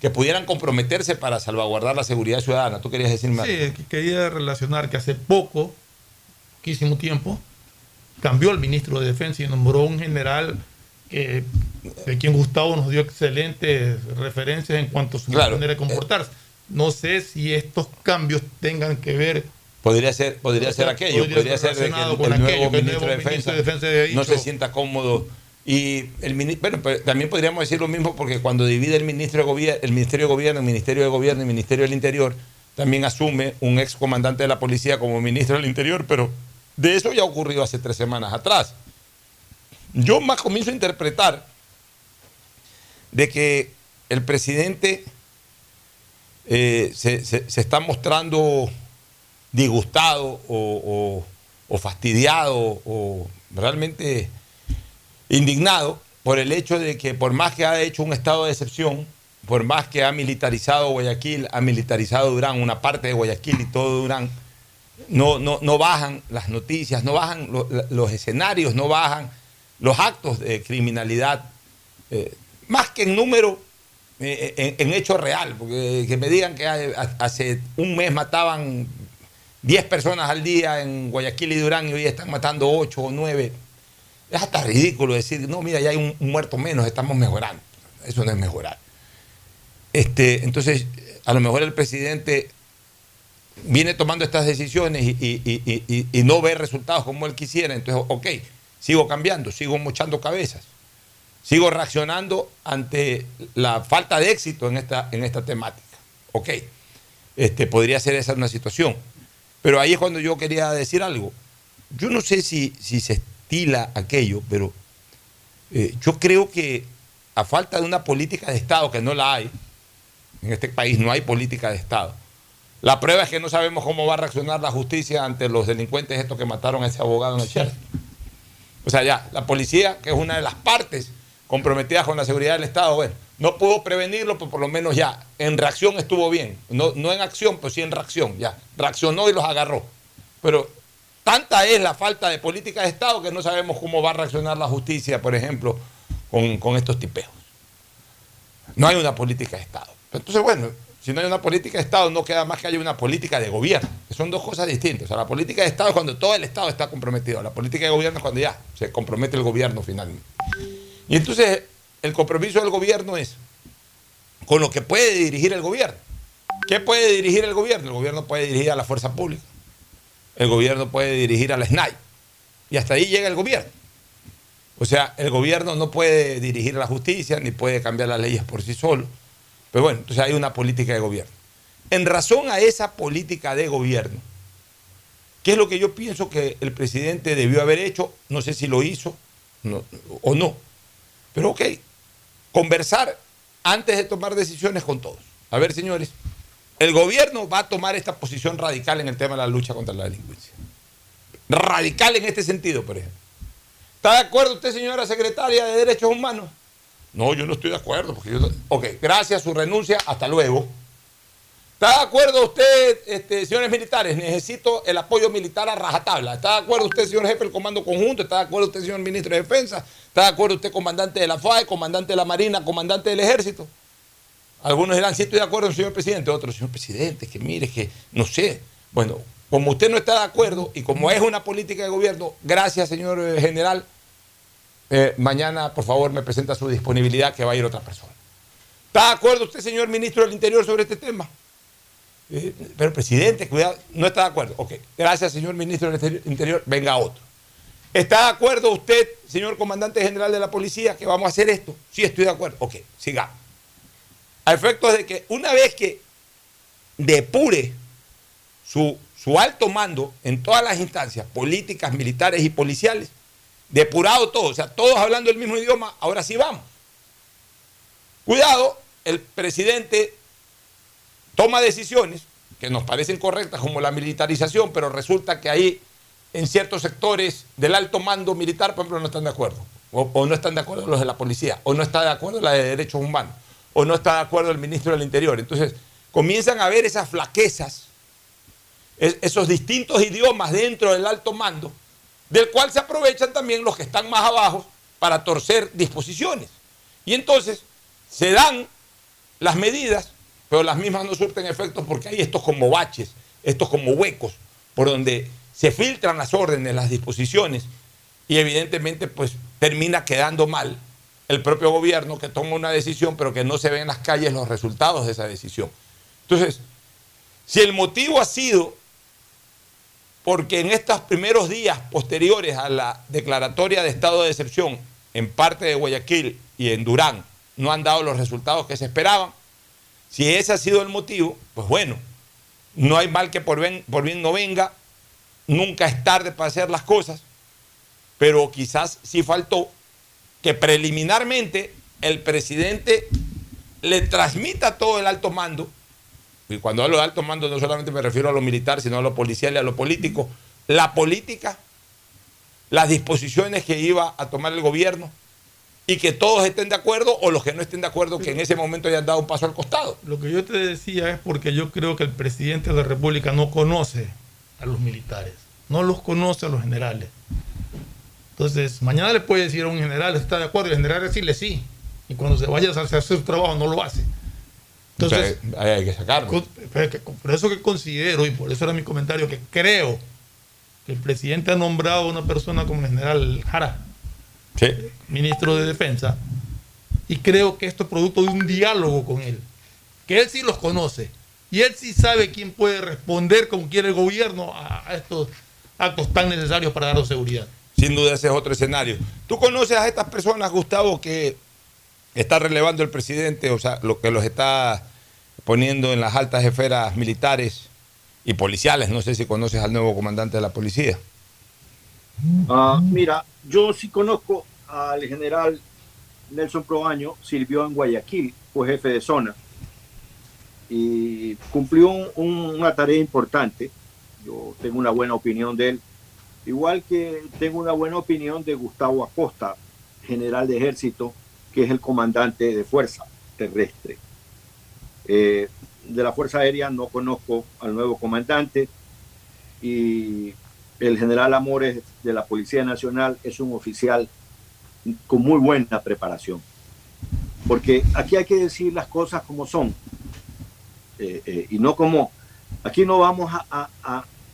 que pudieran comprometerse para salvaguardar la seguridad ciudadana. ¿Tú querías decirme algo? Sí, que quería relacionar que hace poco, poquísimo tiempo, cambió el ministro de Defensa y nombró un general que, de quien Gustavo nos dio excelentes referencias en cuanto a su Claro. manera de comportarse. No sé si estos cambios tengan que ver Podría ser, podría ser aquello, Podría podría ser que el, aquello nuevo el ministro de Defensa, ministro de Defensa no se sienta cómodo. Y el bueno, pero también podríamos decir lo mismo porque cuando divide el gobierno, el Ministerio de Gobierno, el Ministerio de Gobierno y el Ministerio del Interior, también asume un ex comandante de la policía como ministro del Interior, pero de eso ya ocurrió hace tres semanas atrás. Yo más comienzo a interpretar de que el presidente eh, se, está mostrando disgustado o fastidiado o realmente indignado por el hecho de que por más que ha hecho un estado de excepción, por más que ha militarizado Guayaquil, ha militarizado Durán, una parte de Guayaquil y todo Durán, no, no, no bajan las noticias, no bajan los escenarios, no bajan los actos de criminalidad, eh, más que en número, eh, en, en hecho real, porque que me digan que hace un mes mataban 10 personas al día en Guayaquil y Durán y hoy están matando 8 o 9. Es hasta ridículo decir, no, mira, ya hay un, muerto menos, estamos mejorando. Eso no es mejorar. Este, entonces, a lo mejor el presidente viene tomando estas decisiones y- y- y- y no ve resultados como él quisiera. Entonces, ok, sigo cambiando, sigo mochando cabezas, sigo reaccionando ante la falta de éxito en esta, en esta temática. Ok, este, podría ser esa una situación. Pero ahí es cuando yo quería decir algo. Yo no sé si, si se aquello, pero eh, yo creo que a falta de una política de Estado, que no la hay, en este país no hay política de Estado. La prueba es que no sabemos cómo va a reaccionar la justicia ante los delincuentes estos que mataron a ese abogado en el Sheriff. O sea, ya, la policía, que es una de las partes comprometidas con la seguridad del Estado, bueno, no pudo prevenirlo, pero por lo menos ya, en reacción estuvo bien. No, no en acción, pero sí en reacción, ya. Reaccionó y los agarró. Pero tanta es la falta de política de Estado que no sabemos cómo va a reaccionar la justicia, por ejemplo, con, estos tipeos. No hay una política de Estado. Entonces, bueno, si no hay una política de Estado, no queda más que haya una política de gobierno, son dos cosas distintas. O sea, la política de Estado es cuando todo el Estado está comprometido. La política de gobierno es cuando ya se compromete el gobierno finalmente. Y entonces, el compromiso del gobierno es con lo que puede dirigir el gobierno. ¿Qué puede dirigir el gobierno? El gobierno puede dirigir a la fuerza pública. El gobierno puede dirigir a la SNAI. Y hasta ahí llega el gobierno. O sea, el gobierno no puede dirigir la justicia ni puede cambiar las leyes por sí solo. Pero bueno, entonces hay una política de gobierno. En razón a esa política de gobierno, ¿qué es lo que yo pienso que el presidente debió haber hecho? No sé si lo hizo o no. Pero ok, conversar antes de tomar decisiones con todos. A ver, señores, el gobierno va a tomar esta posición radical en el tema de la lucha contra la delincuencia. Radical en este sentido, por ejemplo. ¿Está de acuerdo usted, señora secretaria de Derechos Humanos? No, yo no estoy de acuerdo. Porque yo Ok, gracias, su renuncia, hasta luego. ¿Está de acuerdo usted, este, señores militares? Necesito el apoyo militar a rajatabla. ¿Está de acuerdo usted, señor jefe del Comando Conjunto? ¿Está de acuerdo usted, señor ministro de Defensa? ¿Está de acuerdo usted, comandante de la FAE, comandante de la Marina, comandante del Ejército? Algunos dirán, sí estoy de acuerdo, señor presidente. Otros, señor presidente, que mire, que no sé. Bueno, como usted no está de acuerdo y como es una política de gobierno, gracias, señor eh, general. Eh, mañana, por favor, me presenta su disponibilidad que va a ir otra persona. ¿Está de acuerdo usted, señor ministro del Interior, sobre este tema? Eh, pero, presidente, cuidado, no está de acuerdo. Ok, gracias, señor ministro del Interior, venga otro. ¿Está de acuerdo usted, señor comandante general de la policía, que vamos a hacer esto? Sí, estoy de acuerdo. Ok, sigamos. A efectos de que una vez que depure su su alto mando en todas las instancias, políticas, militares y policiales, depurado todo, o sea, todos hablando el mismo idioma, ahora sí vamos. Cuidado, el presidente toma decisiones que nos parecen correctas, como la militarización, pero resulta que ahí en ciertos sectores del alto mando militar, por ejemplo, no están de acuerdo, o, no están de acuerdo los de la policía, o no está de acuerdo la de derechos humanos, o no está de acuerdo el ministro del Interior. Entonces, comienzan a haber esas flaquezas esos distintos idiomas dentro del alto mando, del cual se aprovechan también los que están más abajo para torcer disposiciones. Y entonces se dan las medidas, pero las mismas no surten efectos porque hay estos como baches, estos como huecos, por donde se filtran las órdenes, las disposiciones, y evidentemente pues termina quedando mal el propio gobierno que toma una decisión, pero que no se ven en las calles los resultados de esa decisión. Entonces, si el motivo ha sido porque en estos primeros días posteriores a la declaratoria de estado de excepción en parte de Guayaquil y en Durán no han dado los resultados que se esperaban, si ese ha sido el motivo, pues bueno, no hay mal que por por bien no venga, nunca es tarde para hacer las cosas, pero quizás sí faltó que preliminarmente el presidente le transmita todo el alto mando y cuando hablo de alto mando no solamente me refiero a lo militar, sino a lo policial y a lo político, la política, las disposiciones que iba a tomar el gobierno y que todos estén de acuerdo o los que no estén de acuerdo que en ese momento hayan dado un paso al costado. Lo que yo te decía es porque yo creo que el presidente de la República no conoce a los militares, no los conoce a los generales. Entonces, mañana le puede decir a un general, está de acuerdo, y el general decirle sí. Y cuando se vaya a hacer su trabajo no lo hace. Entonces, hay que sacarlo. Por eso que considero, y por eso era mi comentario, que creo que el presidente ha nombrado a una persona como el general Jara, ministro de Defensa, y creo que esto es producto de un diálogo con él, que él sí los conoce, y él sí sabe quién puede responder como quiere el gobierno a, estos actos tan necesarios para dar seguridad. Sin duda ese es otro escenario. ¿Tú conoces a estas personas, Gustavo, que está relevando el presidente, o sea, lo que los está poniendo en las altas esferas militares y policiales. No sé si conoces al nuevo comandante de la policía. Ah, mira, yo sí conozco al general Nelson Proaño, sirvió en Guayaquil, fue jefe de zona y cumplió una tarea importante. Yo tengo una buena opinión de él, igual que tengo una buena opinión de Gustavo Acosta, general de ejército, que es el comandante de fuerza terrestre. Eh, de la Fuerza Aérea no conozco al nuevo comandante y el general Amores de la Policía Nacional es un oficial con muy buena preparación. Porque aquí hay que decir las cosas como son eh, eh, y no como... Aquí no vamos a,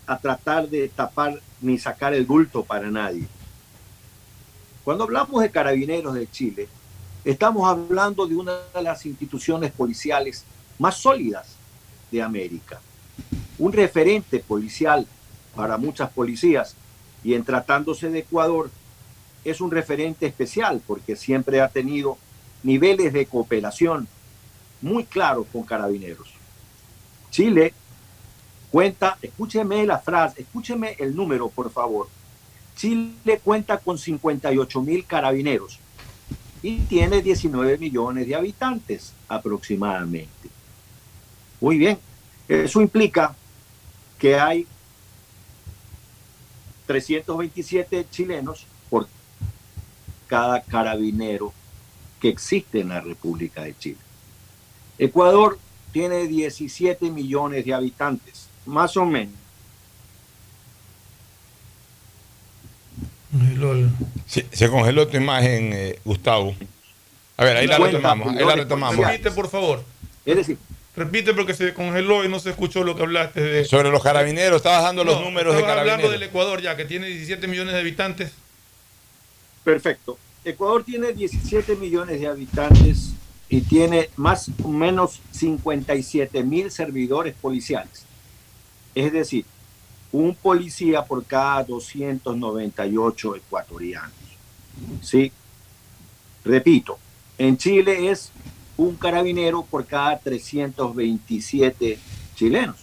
a tratar de tapar ni sacar el bulto para nadie. Cuando hablamos de carabineros de Chile, Estamos hablando de una de las instituciones policiales más sólidas de América. Un referente policial para muchas policías y en tratándose de Ecuador es un referente especial porque siempre ha tenido niveles de cooperación muy claros con carabineros. Chile cuenta, escúcheme la frase, escúcheme el número, por favor. Chile cuenta con 58 mil carabineros y tiene 19 millones de habitantes aproximadamente. Muy bien, eso implica que hay 327 chilenos por cada carabinero que existe en la República de Chile. Ecuador tiene 17 millones de habitantes, más o menos. Sí, se congeló tu imagen, eh, Gustavo. A ver, ahí la retomamos. Ahí la retomamos. Repite, por favor. Es decir, Repite porque se congeló y no se escuchó lo que hablaste de. Sobre los carabineros, estabas dando los No, números de estabas hablando carabineros. del Ecuador ya, que tiene 17 millones de habitantes. Perfecto. Ecuador tiene 17 millones de habitantes y tiene más o menos 57 mil servidores policiales. Es decir, un policía por cada 298 ecuatorianos. ¿Sí? Repito, en Chile es un carabinero por cada 327 chilenos.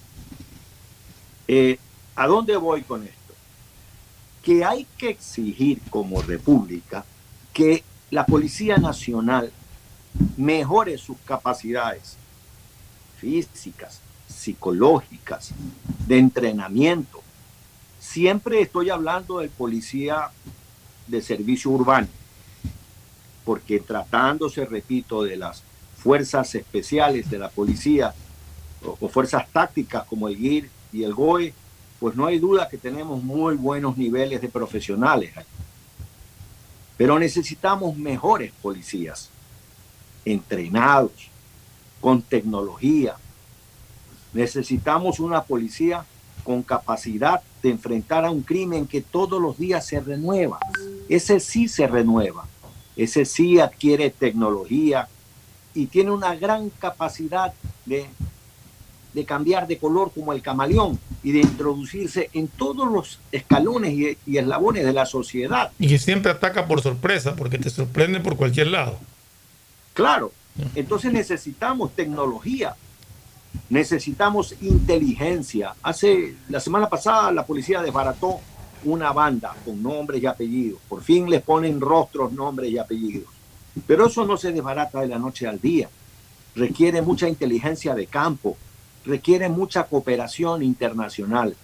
Eh, ¿A dónde voy con esto? que hay que exigir como república que la Policía Nacional mejore sus capacidades físicas, psicológicas, de entrenamiento. Siempre estoy hablando del policía de servicio urbano, porque tratándose, repito, de las fuerzas especiales de la policía o, fuerzas tácticas como el GIR y el GOE, pues no hay duda que tenemos muy buenos niveles de profesionales. Pero necesitamos mejores policías, entrenados, con tecnología. Necesitamos una policía con capacidad de enfrentar a un crimen que todos los días se renueva. Ese sí se renueva. Ese sí adquiere tecnología y tiene una gran capacidad de de cambiar de color como el camaleón y de introducirse en todos los escalones y, y eslabones de la sociedad. Y que siempre ataca por sorpresa, porque te sorprende por cualquier lado. Claro, entonces necesitamos tecnología, necesitamos inteligencia. Hace la semana pasada la policía desbarató una banda con nombres y apellidos. Por fin les ponen rostros, nombres y apellidos. Pero eso no se desbarata de la noche al día. Requiere mucha inteligencia de campo, requiere mucha cooperación internacional.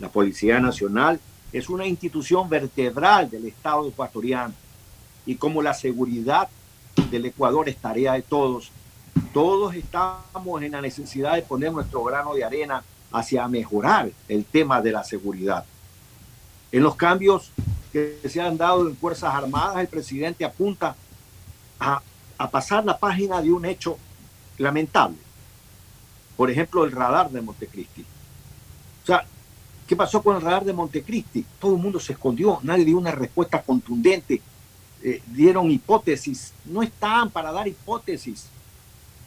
La Policía Nacional es una institución vertebral del Estado ecuatoriano y como la seguridad del Ecuador es tarea de todos, todos estamos en la necesidad de poner nuestro grano de arena hacia mejorar el tema de la seguridad. En los cambios que se han dado en Fuerzas Armadas, el presidente apunta a, pasar la página de un hecho lamentable por ejemplo, el radar de Montecristi. O sea, ¿qué pasó con el radar de Montecristi? Todo el mundo se escondió, nadie dio una respuesta contundente, eh, dieron hipótesis, no están para dar hipótesis,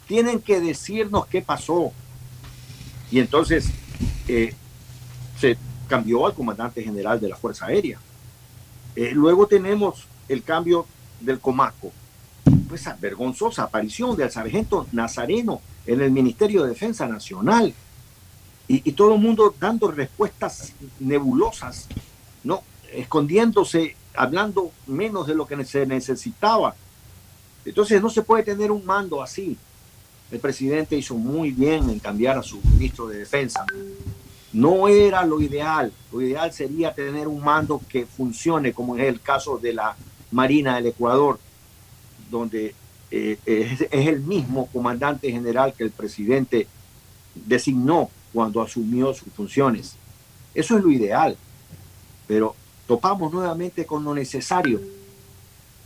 tienen que decirnos qué pasó. Y entonces eh, se cambió al comandante general de la Fuerza Aérea. Eh, luego tenemos el cambio del Comaco, pues vergonzosa aparición del sargento Nazareno en el Ministerio de Defensa Nacional y, y todo el mundo dando respuestas nebulosas, no escondiéndose, hablando menos de lo que se necesitaba. Entonces no se puede tener un mando así. El presidente hizo muy bien en cambiar a su ministro de Defensa. No era lo ideal. Lo ideal sería tener un mando que funcione, como es el caso de la Marina del Ecuador, donde eh, es, es el mismo comandante general que el presidente designó cuando asumió sus funciones. Eso es lo ideal, pero topamos nuevamente con lo necesario.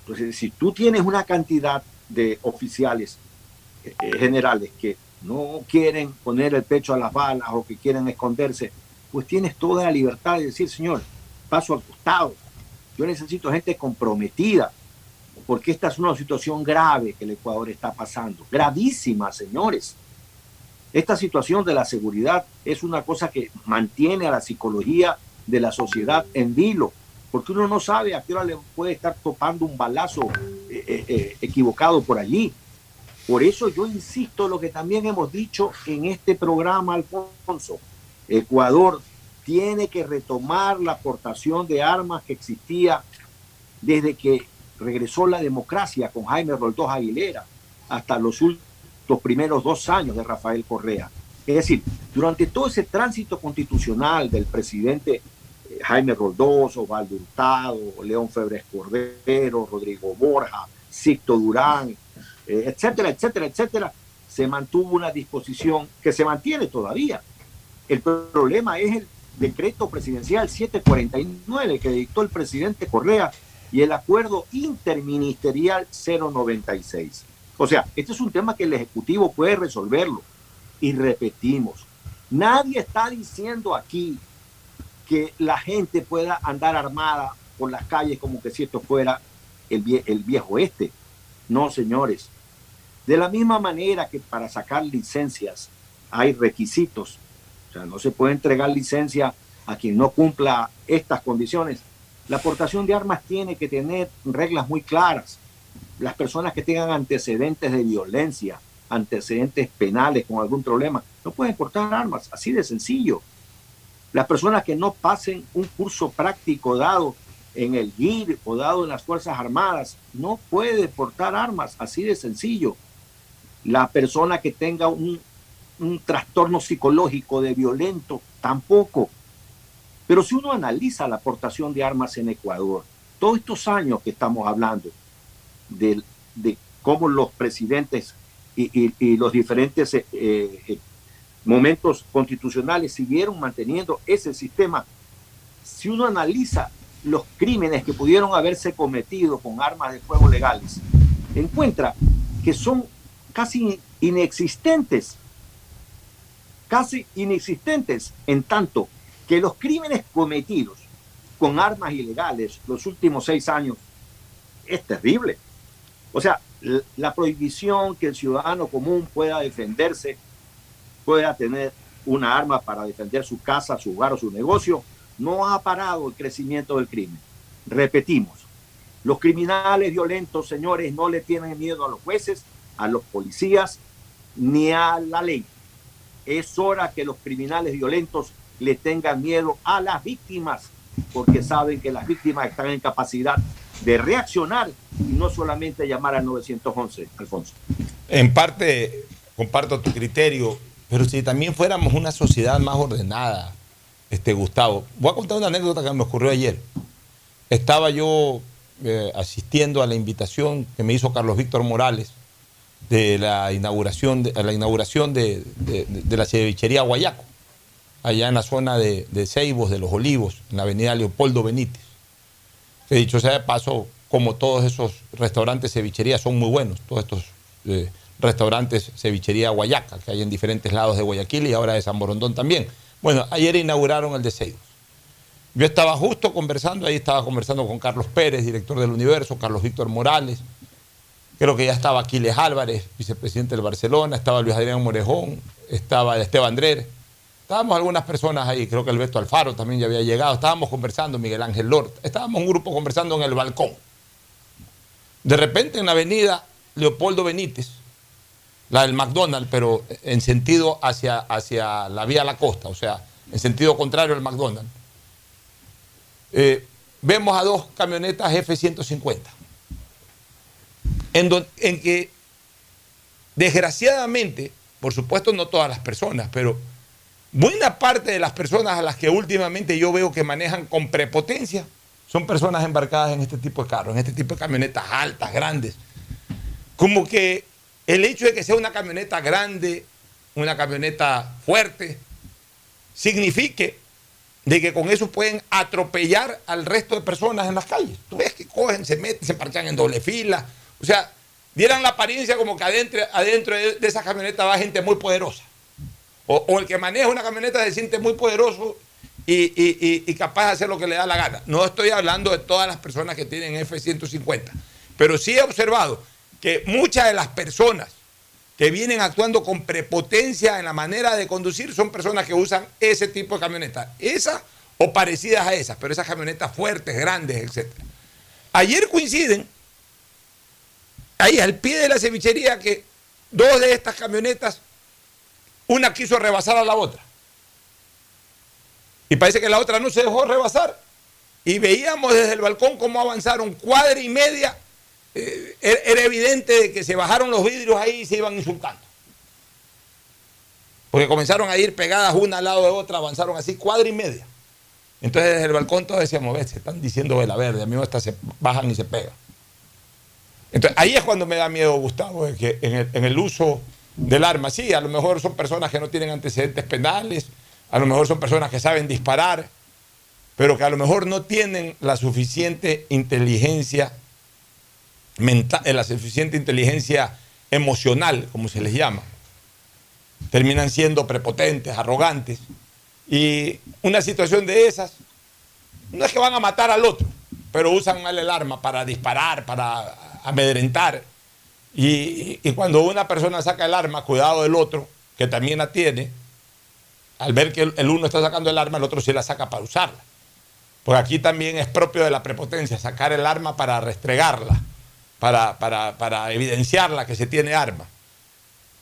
Entonces, si tú tienes una cantidad de oficiales generales que no quieren poner el pecho a las balas o que quieren esconderse, pues tienes toda la libertad de decir, señor, paso al costado. Yo necesito gente comprometida, porque esta es una situación grave que el Ecuador está pasando, gravísima, señores. Esta situación de la seguridad es una cosa que mantiene a la psicología de la sociedad en vilo, porque uno no sabe a qué hora le puede estar topando un balazo eh, eh, eh, equivocado por allí. Por eso yo insisto lo que también hemos dicho en este programa, Alfonso. Ecuador tiene que retomar la aportación de armas que existía desde que regresó la democracia con Jaime Roldós Aguilera hasta los, los primeros dos años de Rafael Correa. Es decir, durante todo ese tránsito constitucional del presidente eh, Jaime Roldós, Osvaldo Hurtado, León Febres Cordero, Rodrigo Borja, Sixto Durán, etcétera, etcétera, etcétera, se mantuvo una disposición que se mantiene todavía. El problema es el decreto presidencial 749 que dictó el presidente Correa y el acuerdo interministerial 096. O sea, este es un tema que el Ejecutivo puede resolverlo. Y repetimos, nadie está diciendo aquí que la gente pueda andar armada por las calles como que si esto fuera el, el viejo este. No, señores. De la misma manera que para sacar licencias hay requisitos, o sea, no se puede entregar licencia a quien no cumpla estas condiciones, la aportación de armas tiene que tener reglas muy claras. Las personas que tengan antecedentes de violencia, antecedentes penales con algún problema, no pueden portar armas, así de sencillo. Las personas que no pasen un curso práctico dado en el GIR o dado en las Fuerzas Armadas, no puede portar armas, así de sencillo. La persona que tenga un, un trastorno psicológico de violento, tampoco. Pero si uno analiza la aportación de armas en Ecuador, todos estos años que estamos hablando de, cómo los presidentes y, los diferentes eh, eh, momentos constitucionales siguieron manteniendo ese sistema, si uno analiza los crímenes que pudieron haberse cometido con armas de fuego legales, encuentra que son casi inexistentes, casi inexistentes en tanto que los crímenes cometidos con armas ilegales los últimos seis años es terrible. O sea, la prohibición que el ciudadano común pueda defenderse, pueda tener una arma para defender su casa, su hogar o su negocio, no ha parado el crecimiento del crimen. Repetimos, los criminales violentos, señores, no le tienen miedo a los jueces, a los policías, ni a la ley. Es hora que los criminales violentos le tengan miedo a las víctimas, porque saben que las víctimas están en capacidad de reaccionar y no solamente llamar al 911, Alfonso. En parte comparto tu criterio, pero si también fuéramos una sociedad más ordenada, este Gustavo, voy a contar una anécdota que me ocurrió ayer. Estaba yo eh, asistiendo a la invitación que me hizo Carlos Víctor Morales de la inauguración de, la inauguración de, de la cevichería Guayaco allá en la zona de, de Ceibos, de los Olivos, en la avenida Leopoldo Benítez. Que dicho sea de paso, como todos esos restaurantes cevichería son muy buenos, todos estos eh, restaurantes cevichería Guayaca, que hay en diferentes lados de Guayaquil y ahora de San Borondón también. Bueno, ayer inauguraron el de Ceibos. Yo estaba justo conversando, ahí estaba conversando con Carlos Pérez, director del Universo, Carlos Víctor Morales, creo que ya estaba Aquiles Álvarez, vicepresidente del Barcelona, estaba Luis Adrián Morejón, estaba Esteban Andrés. Estábamos algunas personas ahí, creo que el Beto Alfaro también ya había llegado, estábamos conversando, Miguel Ángel Lord, estábamos un grupo conversando en el balcón. De repente en la avenida Leopoldo Benítez, la del McDonald's, pero en sentido hacia, hacia la vía la costa, o sea, en sentido contrario al McDonald's, eh, vemos a dos camionetas F-150, en, que desgraciadamente, por supuesto no todas las personas, pero Buena parte de las personas a las que últimamente yo veo que manejan con prepotencia son personas embarcadas en este tipo de carros, en este tipo de camionetas altas, grandes. Como que el hecho de que sea una camioneta grande, una camioneta fuerte, signifique de que con eso pueden atropellar al resto de personas en las calles. Tú ves que cogen, se meten, se parchan en doble fila. O sea, dieran la apariencia como que adentro, adentro de, esa camioneta va gente muy poderosa. O, el que maneja una camioneta se siente muy poderoso y, capaz de hacer lo que le da la gana. No estoy hablando de todas las personas que tienen F-150. pero sí he observado que muchas de las personas que vienen actuando con prepotencia en la manera de conducir son personas que usan ese tipo de camionetas. Esas o parecidas a esas, pero esas camionetas fuertes, grandes, etc. Ayer coinciden, ahí al pie de la cevichería, que dos de estas camionetas, una quiso rebasar a la otra. Y parece que la otra no se dejó rebasar. Y veíamos desde el balcón cómo avanzaron cuadra y media. Eh, era evidente de que se bajaron los vidrios ahí y se iban insultando. Porque comenzaron a ir pegadas una al lado de otra, avanzaron así cuadra y media. Entonces desde el balcón todos decíamos, ves, se están diciendo vela verde, a mí hasta se bajan y se pegan. Entonces ahí es cuando me da miedo, Gustavo, que en el, en el uso del arma, sí, a lo mejor son personas que no tienen antecedentes penales, a lo mejor son personas que saben disparar, pero que a lo mejor no tienen la suficiente inteligencia mental, eh, la suficiente inteligencia emocional, como se les llama. Terminan siendo prepotentes, arrogantes. Y una situación de esas, no es que van a matar al otro, pero usan mal el arma para disparar, para amedrentar. Y, cuando una persona saca el arma, cuidado del otro, que también la tiene, al ver que el, el uno está sacando el arma, el otro sí la saca para usarla. Porque aquí también es propio de la prepotencia, sacar el arma para restregarla, para, para, para evidenciarla que se tiene arma.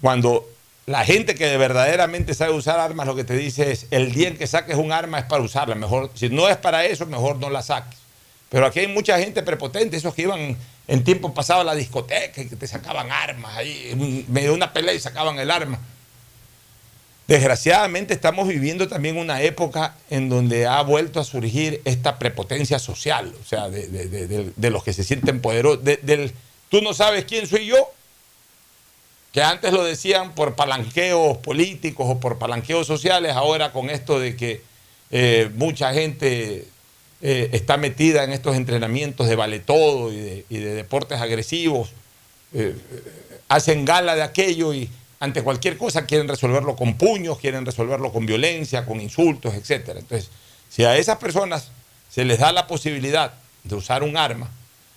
Cuando la gente que verdaderamente sabe usar armas lo que te dice es, el día en que saques un arma es para usarla, mejor, si no es para eso, mejor no la saques. Pero aquí hay mucha gente prepotente, esos que iban en tiempo pasado la discoteca y que te sacaban armas ahí, en medio de una pelea y sacaban el arma. Desgraciadamente estamos viviendo también una época en donde ha vuelto a surgir esta prepotencia social, o sea, de, los que se sienten poderosos, de- del tú no sabes quién soy yo, que antes lo decían por palanqueos políticos o por palanqueos sociales, ahora con esto de que eh, mucha gente eh, está metida en estos entrenamientos de vale todo y de, deportes agresivos, eh, hacen gala de aquello y ante cualquier cosa quieren resolverlo con puños, quieren resolverlo con violencia, con insultos, etc. Entonces, si a esas personas se les da la posibilidad de usar un arma,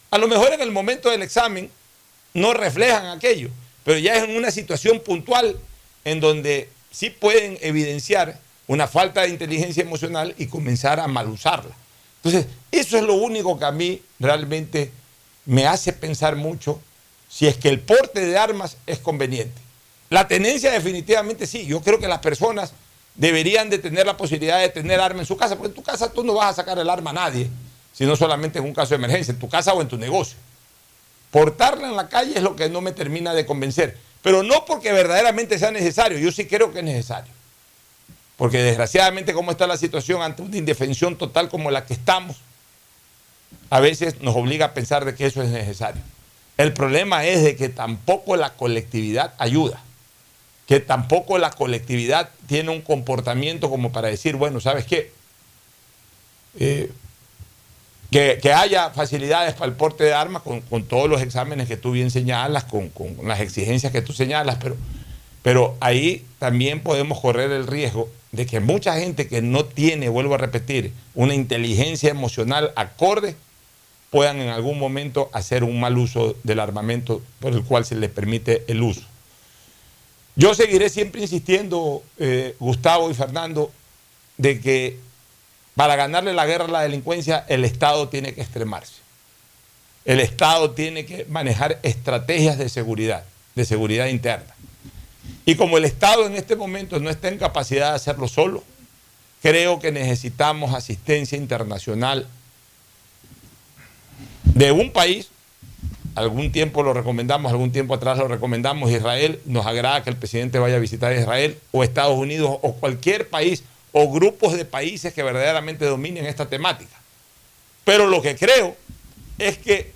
a lo mejor en el momento del examen no reflejan aquello, pero ya es en una situación puntual en donde sí pueden evidenciar una falta de inteligencia emocional y comenzar a mal usarla. Entonces, eso es lo único que a mí realmente me hace pensar mucho si es que el porte de armas es conveniente. La tenencia definitivamente sí. Yo creo que las personas deberían de tener la posibilidad de tener arma en su casa, porque en tu casa tú no vas a sacar el arma a nadie, sino solamente en un caso de emergencia, en tu casa o en tu negocio. Portarla en la calle es lo que no me termina de convencer, pero no porque verdaderamente sea necesario, yo sí creo que es necesario. Porque desgraciadamente como está la situación ante una indefensión total como la que estamos, a veces nos obliga a pensar de que eso es necesario. El problema es de que tampoco la colectividad ayuda, que tampoco la colectividad tiene un comportamiento como para decir, bueno, ¿sabes qué? Eh, que, que haya facilidades para el porte de armas con, con todos los exámenes que tú bien señalas, con, con las exigencias que tú señalas, pero, pero ahí también podemos correr el riesgo de que mucha gente que no tiene, vuelvo a repetir, una inteligencia emocional acorde, puedan en algún momento hacer un mal uso del armamento por el cual se les permite el uso. Yo seguiré siempre insistiendo, eh, Gustavo y Fernando, de que para ganarle la guerra a la delincuencia el Estado tiene que extremarse. El Estado tiene que manejar estrategias de seguridad, de seguridad interna. Y como el Estado en este momento no está en capacidad de hacerlo solo, creo que necesitamos asistencia internacional de un país, algún tiempo lo recomendamos, algún tiempo atrás lo recomendamos, Israel, nos agrada que el presidente vaya a visitar Israel, o Estados Unidos, o cualquier país, o grupos de países que verdaderamente dominen esta temática. Pero lo que creo es que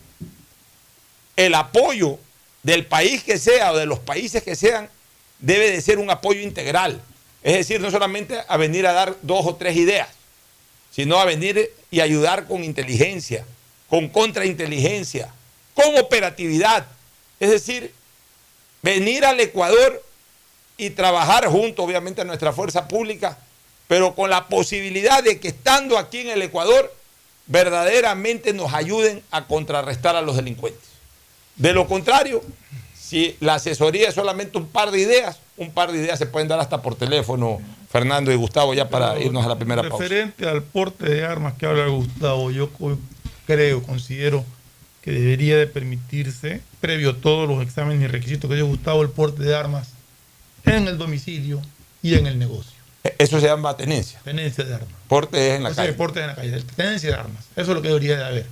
el apoyo del país que sea o de los países que sean debe de ser un apoyo integral. Es decir, no solamente a venir a dar dos o tres ideas, sino a venir y ayudar con inteligencia, con contrainteligencia, con operatividad. Es decir, venir al Ecuador y trabajar junto, obviamente, a nuestra fuerza pública, pero con la posibilidad de que estando aquí en el Ecuador, verdaderamente nos ayuden a contrarrestar a los delincuentes. De lo contrario, si la asesoría es solamente un par de ideas, un par de ideas se pueden dar hasta por teléfono, Fernando y Gustavo, ya para Pero irnos a la primera pausa. Referente al porte de armas que habla Gustavo, yo creo, considero que debería de permitirse, previo a todos los exámenes y requisitos que dio Gustavo, el porte de armas en el domicilio y en el negocio. Eso se llama tenencia. Tenencia de armas. Porte es en la O sea, calle. porte en la calle, tenencia de armas. Eso es lo que debería de haber.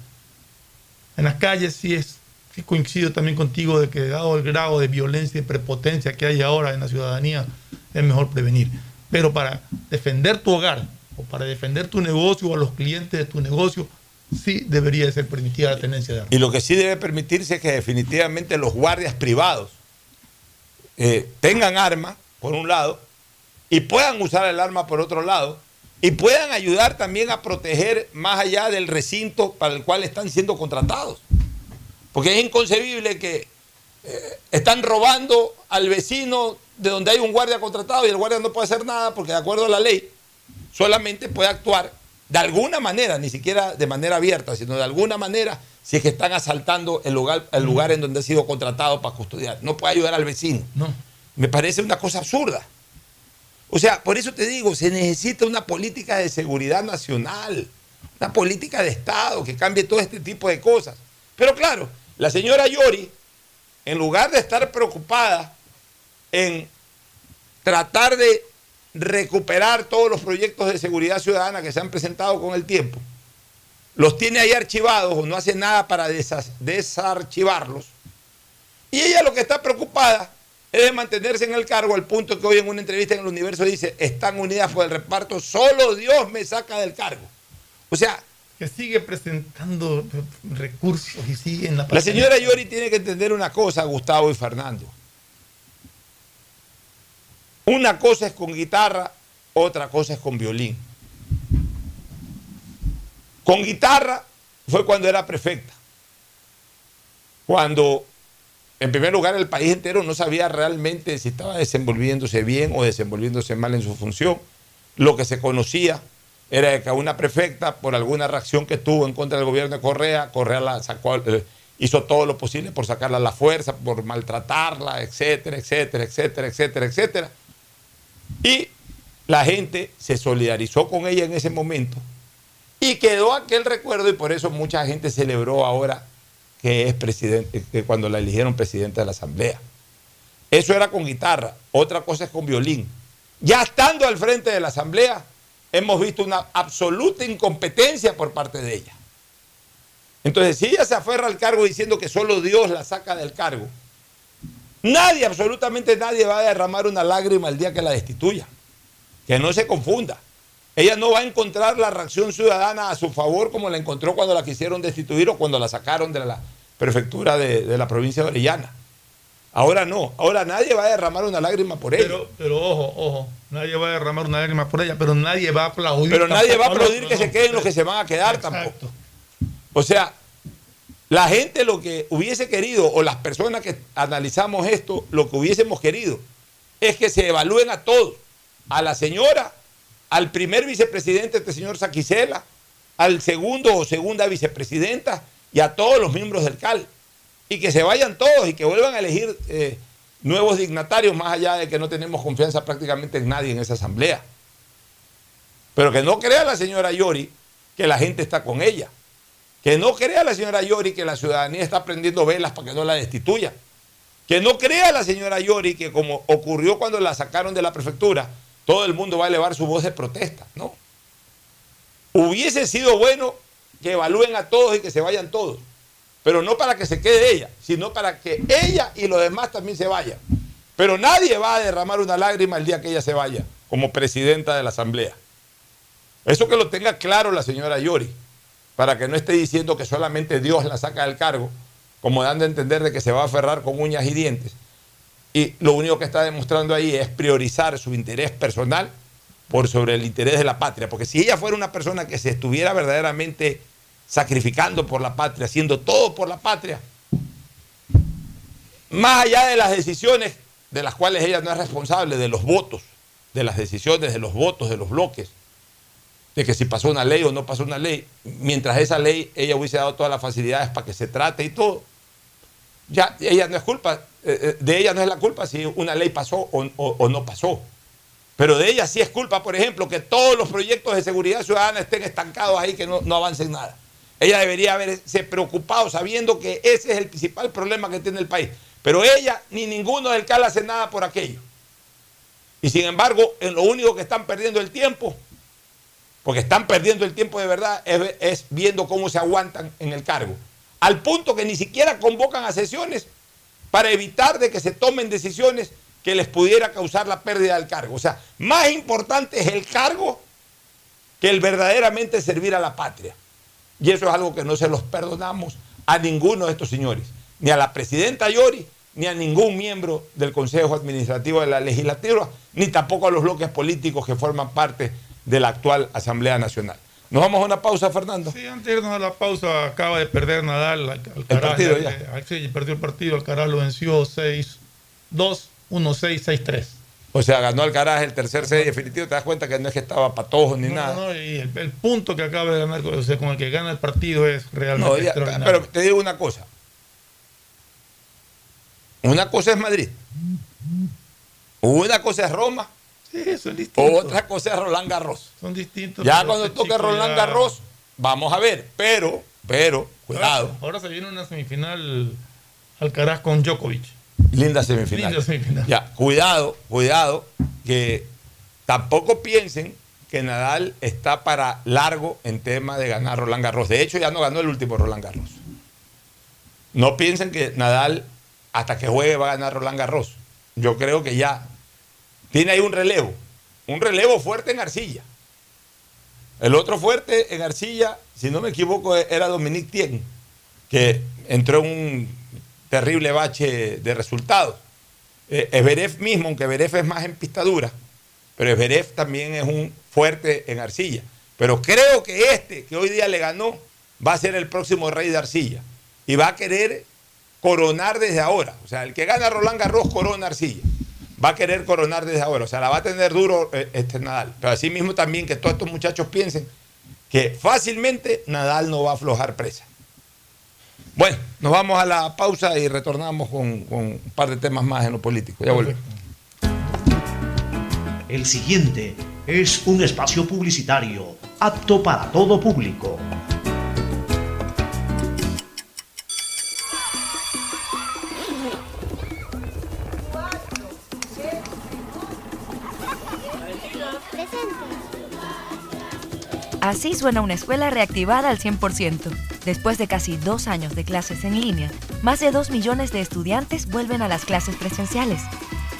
En las calles sí es, sí coincido también contigo de que dado el grado de violencia y prepotencia que hay ahora en la ciudadanía, es mejor prevenir. Pero para defender tu hogar o para defender tu negocio o a los clientes de tu negocio, sí debería de ser permitida la tenencia de armas. Y lo que sí debe permitirse es que definitivamente los guardias privados eh, tengan armas, por un lado, y puedan usar el arma por otro lado, y puedan ayudar también a proteger más allá del recinto para el cual están siendo contratados. Porque es inconcebible que eh, están robando al vecino de donde hay un guardia contratado y el guardia no puede hacer nada porque de acuerdo a la ley solamente puede actuar de alguna manera, ni siquiera de manera abierta, sino de alguna manera si es que están asaltando el lugar, el lugar en donde ha sido contratado para custodiar. No puede ayudar al vecino. No. Me parece una cosa absurda. O sea, por eso te digo, se necesita una política de seguridad nacional, una política de Estado que cambie todo este tipo de cosas. Pero claro, la señora Yori, en lugar de estar preocupada en tratar de recuperar todos los proyectos de seguridad ciudadana que se han presentado con el tiempo, los tiene ahí archivados o no hace nada para desarchivarlos. Y ella lo que está preocupada es de mantenerse en el cargo al punto que hoy en una entrevista en el universo dice, están unidas por el reparto, solo Dios me saca del cargo. O sea, Que sigue presentando recursos y sigue en la la señora Yori tiene que entender una cosa, Gustavo y Fernando. Una cosa es con guitarra, otra cosa es con violín. Con guitarra fue cuando era prefecta. Cuando, en primer lugar, el país entero no sabía realmente si estaba desenvolviéndose bien o desenvolviéndose mal en su función. Lo que se conocía era que una prefecta, por alguna reacción que tuvo en contra del gobierno de Correa, Correa la sacó, eh, hizo todo lo posible por sacarla a la fuerza, por maltratarla, etcétera, etcétera, etcétera, etcétera, etcétera. Y la gente se solidarizó con ella en ese momento y quedó aquel recuerdo y por eso mucha gente celebró ahora que es presidente, que cuando la eligieron presidente de la Asamblea. Eso era con guitarra, otra cosa es con violín. Ya estando al frente de la Asamblea, hemos visto una absoluta incompetencia por parte de ella. Entonces, si ella se aferra al cargo diciendo que solo Dios la saca del cargo, nadie, absolutamente nadie va a derramar una lágrima el día que la destituya. Que no se confunda. Ella no va a encontrar la reacción ciudadana a su favor como la encontró cuando la quisieron destituir o cuando la sacaron de la prefectura de, de la provincia de Orellana. Ahora no, ahora nadie va a derramar una lágrima por ella. Pero, pero ojo, ojo, nadie va a derramar una lágrima por ella, pero nadie va a aplaudir. Pero nadie va a aplaudir no, que no, se queden los que se van a quedar tampoco. O sea, la gente lo que hubiese querido, o las personas que analizamos esto, lo que hubiésemos querido, es que se evalúen a todos. A la señora, al primer vicepresidente, este señor Saquicela, al segundo o segunda vicepresidenta y a todos los miembros del CAL. Y que se vayan todos y que vuelvan a elegir eh, nuevos dignatarios, más allá de que no tenemos confianza prácticamente en nadie en esa asamblea. Pero que no crea la señora Yori que la gente está con ella. Que no crea la señora Yori que la ciudadanía está prendiendo velas para que no la destituya. Que no crea la señora Yori que como ocurrió cuando la sacaron de la prefectura, todo el mundo va a elevar su voz de protesta. No. Hubiese sido bueno que evalúen a todos y que se vayan todos. Pero no para que se quede ella, sino para que ella y los demás también se vayan. Pero nadie va a derramar una lágrima el día que ella se vaya como presidenta de la Asamblea. Eso que lo tenga claro la señora Yori, para que no esté diciendo que solamente Dios la saca del cargo, como dando a entender de que se va a aferrar con uñas y dientes. Y lo único que está demostrando ahí es priorizar su interés personal por sobre el interés de la patria. Porque si ella fuera una persona que se estuviera verdaderamente sacrificando por la patria, haciendo todo por la patria, más allá de las decisiones de las cuales ella no es responsable, de los votos, de las decisiones, de los votos, de los bloques, de que si pasó una ley o no pasó una ley, mientras esa ley ella hubiese dado todas las facilidades para que se trate y todo. ya ella no es culpa, eh, eh, de ella no es la culpa si una ley pasó o, no pasó. Pero de ella sí es culpa, por ejemplo, que todos los proyectos de seguridad ciudadana estén estancados ahí, que no, no avancen nada. Ella debería haberse preocupado sabiendo que ese es el principal problema que tiene el país. Pero ella ni ninguno del CAL hace nada por aquello. Y sin embargo, en lo único que están perdiendo el tiempo, porque están perdiendo el tiempo de verdad, es, viendo cómo se aguantan en el cargo. Al punto que ni siquiera convocan a sesiones para evitar de que se tomen decisiones que les pudiera causar la pérdida del cargo. O sea, más importante es el cargo que el verdaderamente servir a la patria. Y eso es algo que no se los perdonamos a ninguno de estos señores, ni a la presidenta Yori, ni a ningún miembro del Consejo Administrativo de la Legislatura, ni tampoco a los bloques políticos que forman parte de la actual Asamblea Nacional. Nos vamos a una pausa, Fernando. Sí, antes de irnos a la pausa, acaba de perder Nadal. Al, al El partido ya. Eh, sí, perdió el partido. Alcaraz lo venció 6-2, 1-6, 6-3. O sea, ganó Alcaraz el tercer set definitivo. Te das cuenta que no es que estaba patojo ni No, nada. no, y el, el punto que acaba de ganar, o sea, con el que gana el partido es realmente No, ya- extraordinario. pero te digo una cosa. Una cosa es Madrid. Una cosa es Roma. Sí, son distintos. Otra cosa es Roland Garros. Son distintos. Ya cuando este toque Roland ya- Garros, vamos a ver. Pero, pero, cuidado. Ahora, ahora se viene una semifinal Alcaraz con Djokovic. Linda semifinal. Linda semifinal. Ya, cuidado, cuidado, que tampoco piensen que Nadal está para largo en tema de ganar Roland Garros. De hecho, ya no ganó el último Roland Garros. No piensen que Nadal, hasta que juegue, va a ganar Roland Garros. Yo creo que ya tiene ahí un relevo. Un relevo fuerte en arcilla. El otro fuerte en arcilla, si no me equivoco, era Dominique Tien, que entró en un terrible bache de resultados. Eh, Zverev mismo, aunque Zverev es más en pistadura, pero Zverev también es un fuerte en arcilla. Pero creo que este que hoy día le ganó va a ser el próximo rey de arcilla y va a querer coronar desde ahora. O sea, el que gana Roland Garros corona arcilla. Va a querer coronar desde ahora. O sea, la va a tener duro eh, este Nadal. Pero así mismo también que todos estos muchachos piensen que fácilmente Nadal no va a aflojar presa. Bueno, nos vamos a la pausa y retornamos con, con un par de temas más en lo político. Ya volvemos. El siguiente es un espacio publicitario apto para todo público. Así suena una escuela reactivada al 100%. Después de casi dos años de clases en línea, más de dos millones de estudiantes vuelven a las clases presenciales.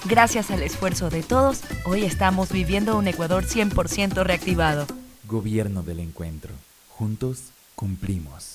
Gracias al esfuerzo de todos, hoy estamos viviendo un Ecuador 100% reactivado. Gobierno del Encuentro. Juntos cumplimos.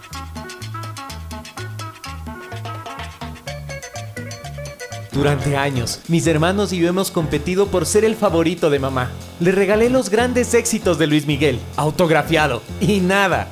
Durante años, mis hermanos y yo hemos competido por ser el favorito de mamá. Le regalé los grandes éxitos de Luis Miguel, autografiado, y nada.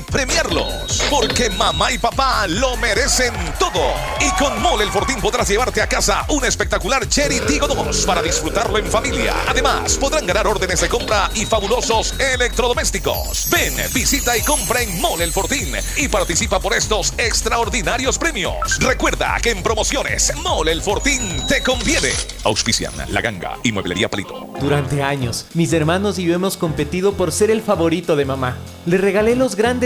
premiarlos. Porque mamá y papá lo merecen todo. Y con Mole el Fortín podrás llevarte a casa un espectacular Cherry Tigo 2 para disfrutarlo en familia. Además, podrán ganar órdenes de compra y fabulosos electrodomésticos. Ven, visita y compra en Mole el Fortín y participa por estos extraordinarios premios. Recuerda que en promociones Mole el Fortín te conviene. Auspician La Ganga y Mueblería Palito. Durante años, mis hermanos y yo hemos competido por ser el favorito de mamá. Le regalé los grandes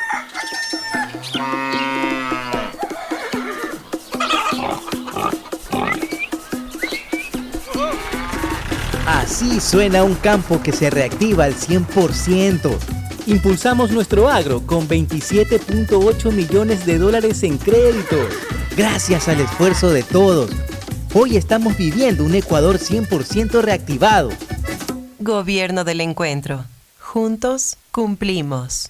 Así suena un campo que se reactiva al 100%. Impulsamos nuestro agro con 27.8 millones de dólares en créditos. Gracias al esfuerzo de todos. Hoy estamos viviendo un Ecuador 100% reactivado. Gobierno del Encuentro. Juntos cumplimos.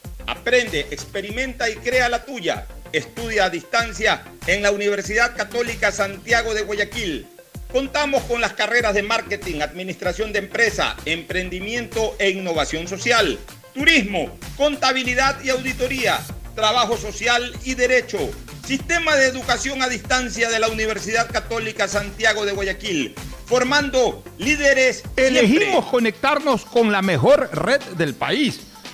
Aprende, experimenta y crea la tuya. Estudia a distancia en la Universidad Católica Santiago de Guayaquil. Contamos con las carreras de marketing, administración de empresa, emprendimiento e innovación social, turismo, contabilidad y auditoría, trabajo social y derecho. Sistema de educación a distancia de la Universidad Católica Santiago de Guayaquil, formando líderes. Elegimos conectarnos con la mejor red del país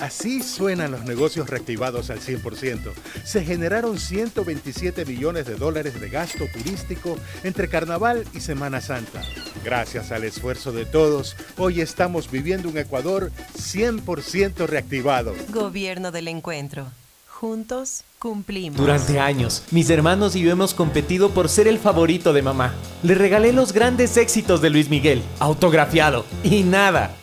Así suenan los negocios reactivados al 100%. Se generaron 127 millones de dólares de gasto turístico entre Carnaval y Semana Santa. Gracias al esfuerzo de todos, hoy estamos viviendo un Ecuador 100% reactivado. Gobierno del Encuentro. Juntos cumplimos. Durante años, mis hermanos y yo hemos competido por ser el favorito de mamá. Le regalé los grandes éxitos de Luis Miguel, autografiado. Y nada,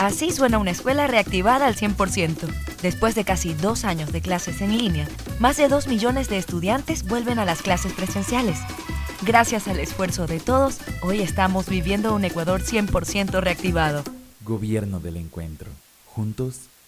Así suena una escuela reactivada al 100%. Después de casi dos años de clases en línea, más de dos millones de estudiantes vuelven a las clases presenciales. Gracias al esfuerzo de todos, hoy estamos viviendo un Ecuador 100% reactivado. Gobierno del Encuentro. Juntos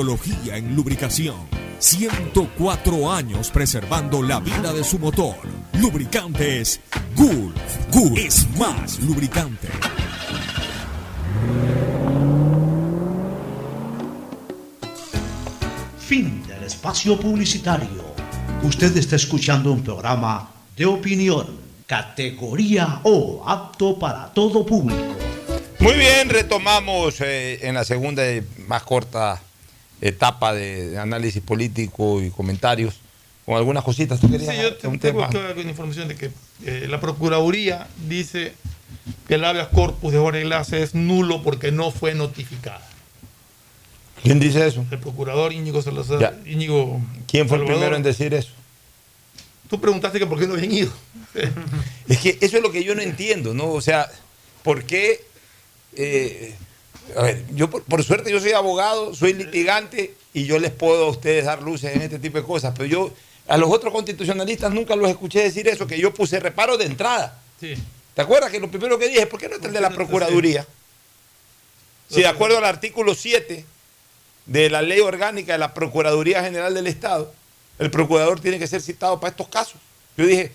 en lubricación. 104 años preservando la vida de su motor. Lubricantes Gulf. Gulf es más lubricante. Fin del espacio publicitario. Usted está escuchando un programa de opinión, categoría O, apto para todo público. Muy bien, retomamos eh, en la segunda y más corta etapa de, de análisis político y comentarios con algunas cositas. ¿Tú querías Sí, yo te- un tengo la información de que eh, la Procuraduría dice que el habeas corpus de Jorge Glass es nulo porque no fue notificada. ¿Quién dice eso? El procurador Íñigo Salazar. Ya. Íñigo ¿Quién fue el primero en decir eso? Tú preguntaste que por qué no habían ido. Es que eso es lo que yo no entiendo, ¿no? O sea, ¿por qué? eh, a ver, yo por, por suerte yo soy abogado, soy litigante y yo les puedo a ustedes dar luces en este tipo de cosas, pero yo a los otros constitucionalistas nunca los escuché decir eso, que yo puse reparo de entrada. Sí. ¿Te acuerdas que lo primero que dije, ¿por qué no está el de la Procuraduría? Si de acuerdo al artículo 7 de la ley orgánica de la Procuraduría General del Estado, el procurador tiene que ser citado para estos casos. Yo dije,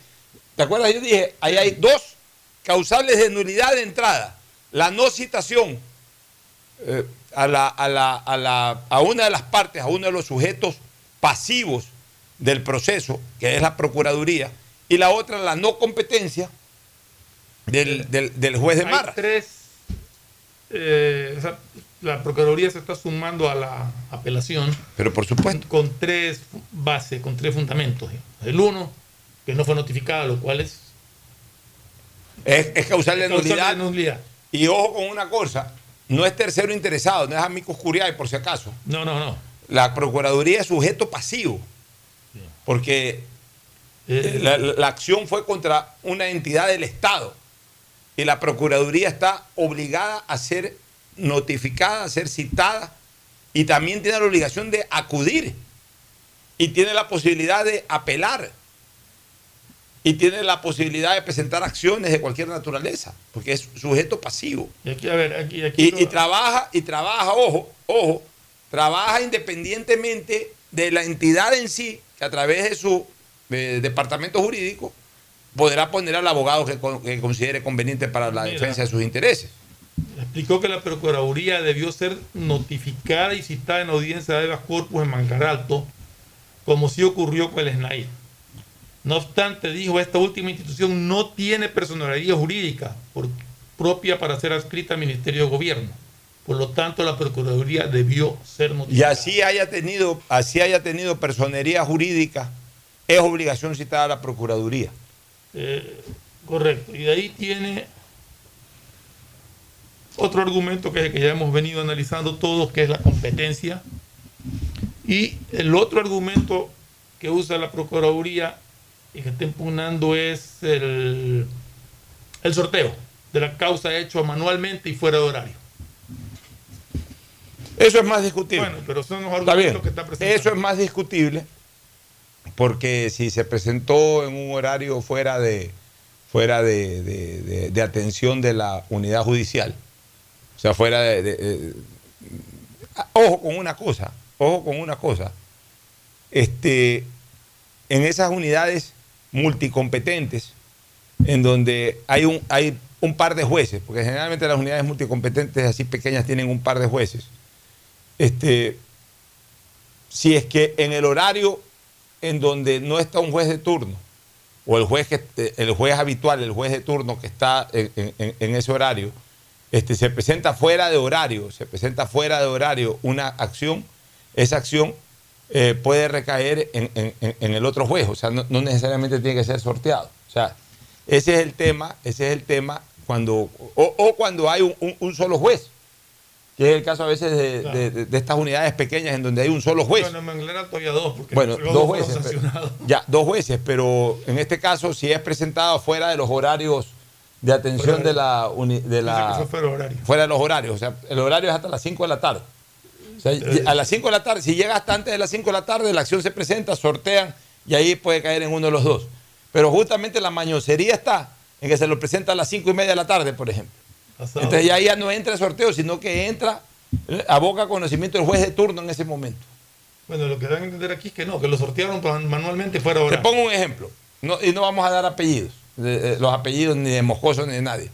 ¿te acuerdas? Yo dije, ahí hay dos causales de nulidad de entrada. La no citación eh, a, la- a la- a la- a una de las partes, a uno de los sujetos pasivos del proceso, que es la Procuraduría, y la otra, la no competencia del, del- del juez de Hay Marra. tres. eh, o sea, la Procuraduría se está sumando a la apelación. Pero por supuesto. Con tres bases, con tres fundamentos. El uno, que no fue notificada, lo cual es. Es, es causal de nulidad. Y ojo con una cosa, no es tercero interesado, no es amicus curiae por si acaso. No, no, no. La Procuraduría es sujeto pasivo, porque eh, la- la acción fue contra una entidad del Estado y la Procuraduría está obligada a ser notificada, a ser citada y también tiene la obligación de acudir y tiene la posibilidad de apelar. Y tiene la posibilidad de presentar acciones de cualquier naturaleza, porque es sujeto pasivo. Y aquí, a ver, aquí, aquí Y, lo- y trabaja, y trabaja, ojo, ojo, trabaja independientemente de la entidad en sí, que a través de su eh, departamento jurídico podrá poner al abogado que, con- que considere conveniente para la Mira. defensa de sus intereses. explicó que la Procuraduría debió ser notificada y citada en audiencia de habeas corpus en Mancar Alto, como sí ocurrió con el SNAI. No obstante, dijo, esta última institución no tiene personalidad jurídica por- propia para ser adscrita al Ministerio de Gobierno. Por lo tanto, la Procuraduría debió ser Y notificada. así haya tenido, así haya tenido personería jurídica, es obligación citar a la Procuraduría. Eh, correcto. Y de ahí tiene otro argumento que es el que ya hemos venido analizando todos, que es la competencia. Y el otro argumento que usa la Procuraduría y que está impugnando es el, el sorteo de la causa hecho manualmente y fuera de horario. Eso es más discutible. Bueno, pero son los Está argumentos que está presentando. Eso es más discutible porque si se presentó en un horario fuera de fuera de, de- de- de atención de la unidad judicial, o sea, fuera de- ojo con una cosa, ojo con una cosa, este, en esas unidades multicompetentes, en donde hay un, hay un par de jueces, porque generalmente las unidades multicompetentes así pequeñas tienen un par de jueces, este, si es que en el horario en donde no está un juez de turno, o el juez, que, el juez habitual, el juez de turno que está en, ese horario, este, se presenta fuera de horario, se presenta fuera de horario una acción, esa acción eh, puede recaer en, en- en- el otro juez, o sea, no, no necesariamente tiene que ser sorteado. O sea, ese es el tema, ese es el tema cuando, o, o cuando hay un- un- un solo juez que es el caso a veces de, de- de- de estas unidades pequeñas en donde hay un solo juez. Bueno, en Manglar Alto había dos, porque Bueno, los dos jueces. pero- ya, dos jueces, pero en este caso, si es presentado fuera de los horarios de atención Fuera de la, uni- de la fuera de los horarios, o sea, el horario es hasta las 5 de la tarde. O sea, a las 5 de la tarde, si llega hasta antes de las 5 de la tarde, la acción se presenta, sortean y ahí puede caer en uno de los dos. Pero justamente la mañosería está en que se lo presenta a las 5 y media de la tarde, por ejemplo. Pasado. Entonces ya, ya no entra el sorteo, sino que entra eh, a boca conocimiento del juez de turno en ese momento. Bueno, lo que dan a entender aquí es que no, que lo sortearon manualmente fuera de Te pongo un ejemplo, no- y no vamos a dar apellidos, de- los apellidos ni de Moscoso ni de nadie.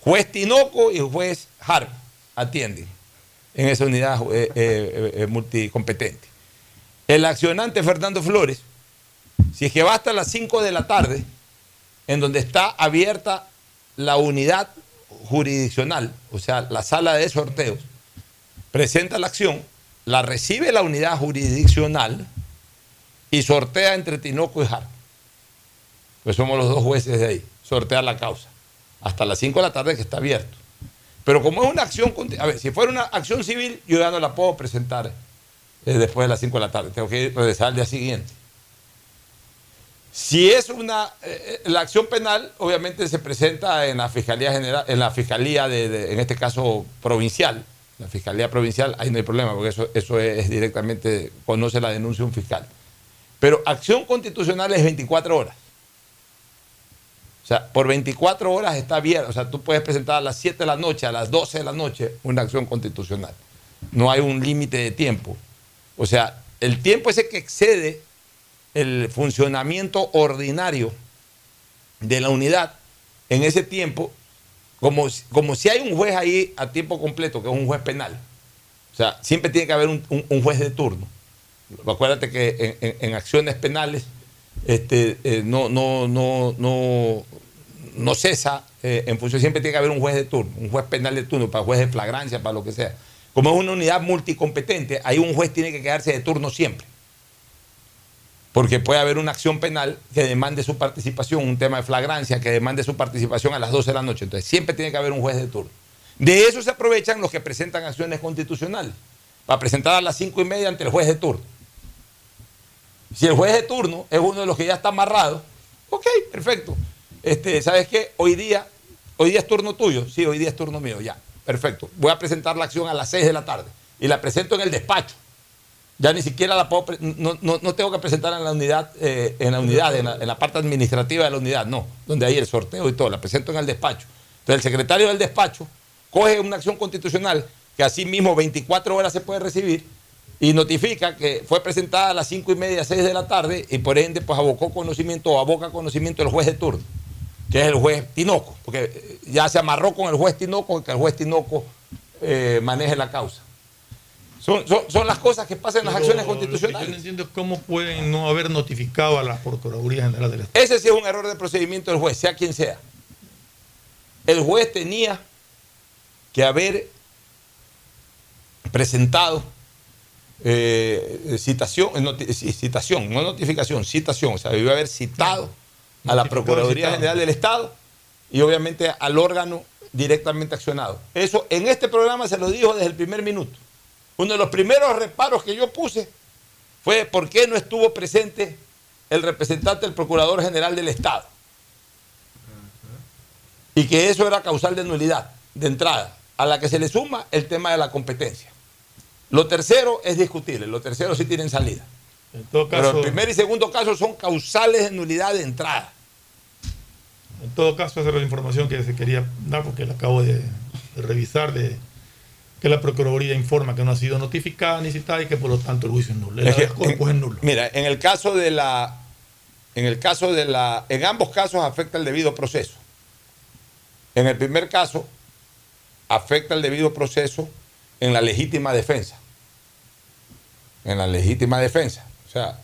Juez Tinoco y juez Harp atienden en esa unidad eh, eh, eh, multicompetente. El accionante Fernando Flores, si es que va hasta las 5 de la tarde, en donde está abierta la unidad jurisdiccional, o sea, la sala de sorteos, presenta la acción, la recibe la unidad jurisdiccional y sortea entre Tinoco y Harp. Pues somos los dos jueces de ahí, sortea la causa, hasta las 5 de la tarde que está abierto. Pero como es una acción, a ver, si fuera una acción civil, yo ya no la puedo presentar eh, después de las 5 de la tarde, tengo que regresar al día siguiente. Si es una eh, eh, la acción penal, obviamente se presenta en la fiscalía general, en la fiscalía de, de- en este caso provincial, la fiscalía provincial, ahí no hay problema, porque eso, eso es directamente, conoce la denuncia un fiscal. Pero acción constitucional es 24 horas. O sea, por 24 horas está abierta. O sea, tú puedes presentar a las 7 de la noche, a las 12 de la noche, una acción constitucional. No hay un límite de tiempo. O sea, el tiempo ese que excede el funcionamiento ordinario de la unidad, en ese tiempo, como, como si hay un juez ahí a tiempo completo, que es un juez penal. O sea, siempre tiene que haber un, un- juez de turno. Acuérdate que en- en acciones penales este, eh, no, no, no, no, no cesa eh, en función, siempre tiene que haber un juez de turno, un juez penal de turno, para juez de flagrancia, para lo que sea. Como es una unidad multicompetente, ahí un juez tiene que quedarse de turno siempre. Porque puede haber una acción penal que demande su participación, un tema de flagrancia que demande su participación a las 12 de la noche. Entonces siempre tiene que haber un juez de turno. De eso se aprovechan los que presentan acciones constitucionales, para presentar a las 5 y media ante el juez de turno. Si el juez de turno es uno de los que ya está amarrado, ok, perfecto. Este, ¿Sabes qué? Hoy día, hoy día es turno tuyo. Sí, hoy día es turno mío, ya. Perfecto. Voy a presentar la acción a las 6 de la tarde y la presento en el despacho. Ya ni siquiera la puedo, no, no, no, tengo que presentar en la unidad, eh, en la unidad, en la, en la, parte administrativa de la unidad, no, donde hay el sorteo y todo, la presento en el despacho. Entonces el secretario del despacho coge una acción constitucional que así mismo 24 horas se puede recibir y notifica que fue presentada a las 5 y media, 6 de la tarde y por ende pues abocó conocimiento o aboca conocimiento el juez de turno, que es el juez Tinoco, porque ya se amarró con el juez Tinoco que el juez Tinoco eh, maneje la causa. Son, son, son, las cosas que pasan en las acciones constitucionales. Yo no entiendo cómo pueden no haber notificado a la Procuraduría General del Estado. Ese sí es un error de procedimiento del juez, sea quien sea. El juez tenía que haber presentado eh, citación, citación, no notificación, citación, o sea, debió haber citado a la Procuraduría General del Estado y obviamente al órgano directamente accionado. Eso en este programa se lo dijo desde el primer minuto. Uno de los primeros reparos que yo puse fue por qué no estuvo presente el representante del Procurador General del Estado. Y que eso era causal de nulidad, de entrada, a la que se le suma el tema de la competencia. Lo tercero es discutible, lo tercero sí tienen salida. En todo caso, Pero el primer y segundo caso son causales de nulidad de entrada. En todo caso, esa era la información que se quería dar porque la acabo de, de revisar de que la Procuraduría informa que no ha sido notificada ni citada y que por lo tanto el juicio es nulo. El Es que, cuerpo es nulo. Mira, en el caso de la. En el caso de la. En ambos casos afecta el debido proceso. En el primer caso, afecta el debido proceso en la legítima defensa. En la legítima defensa. O sea,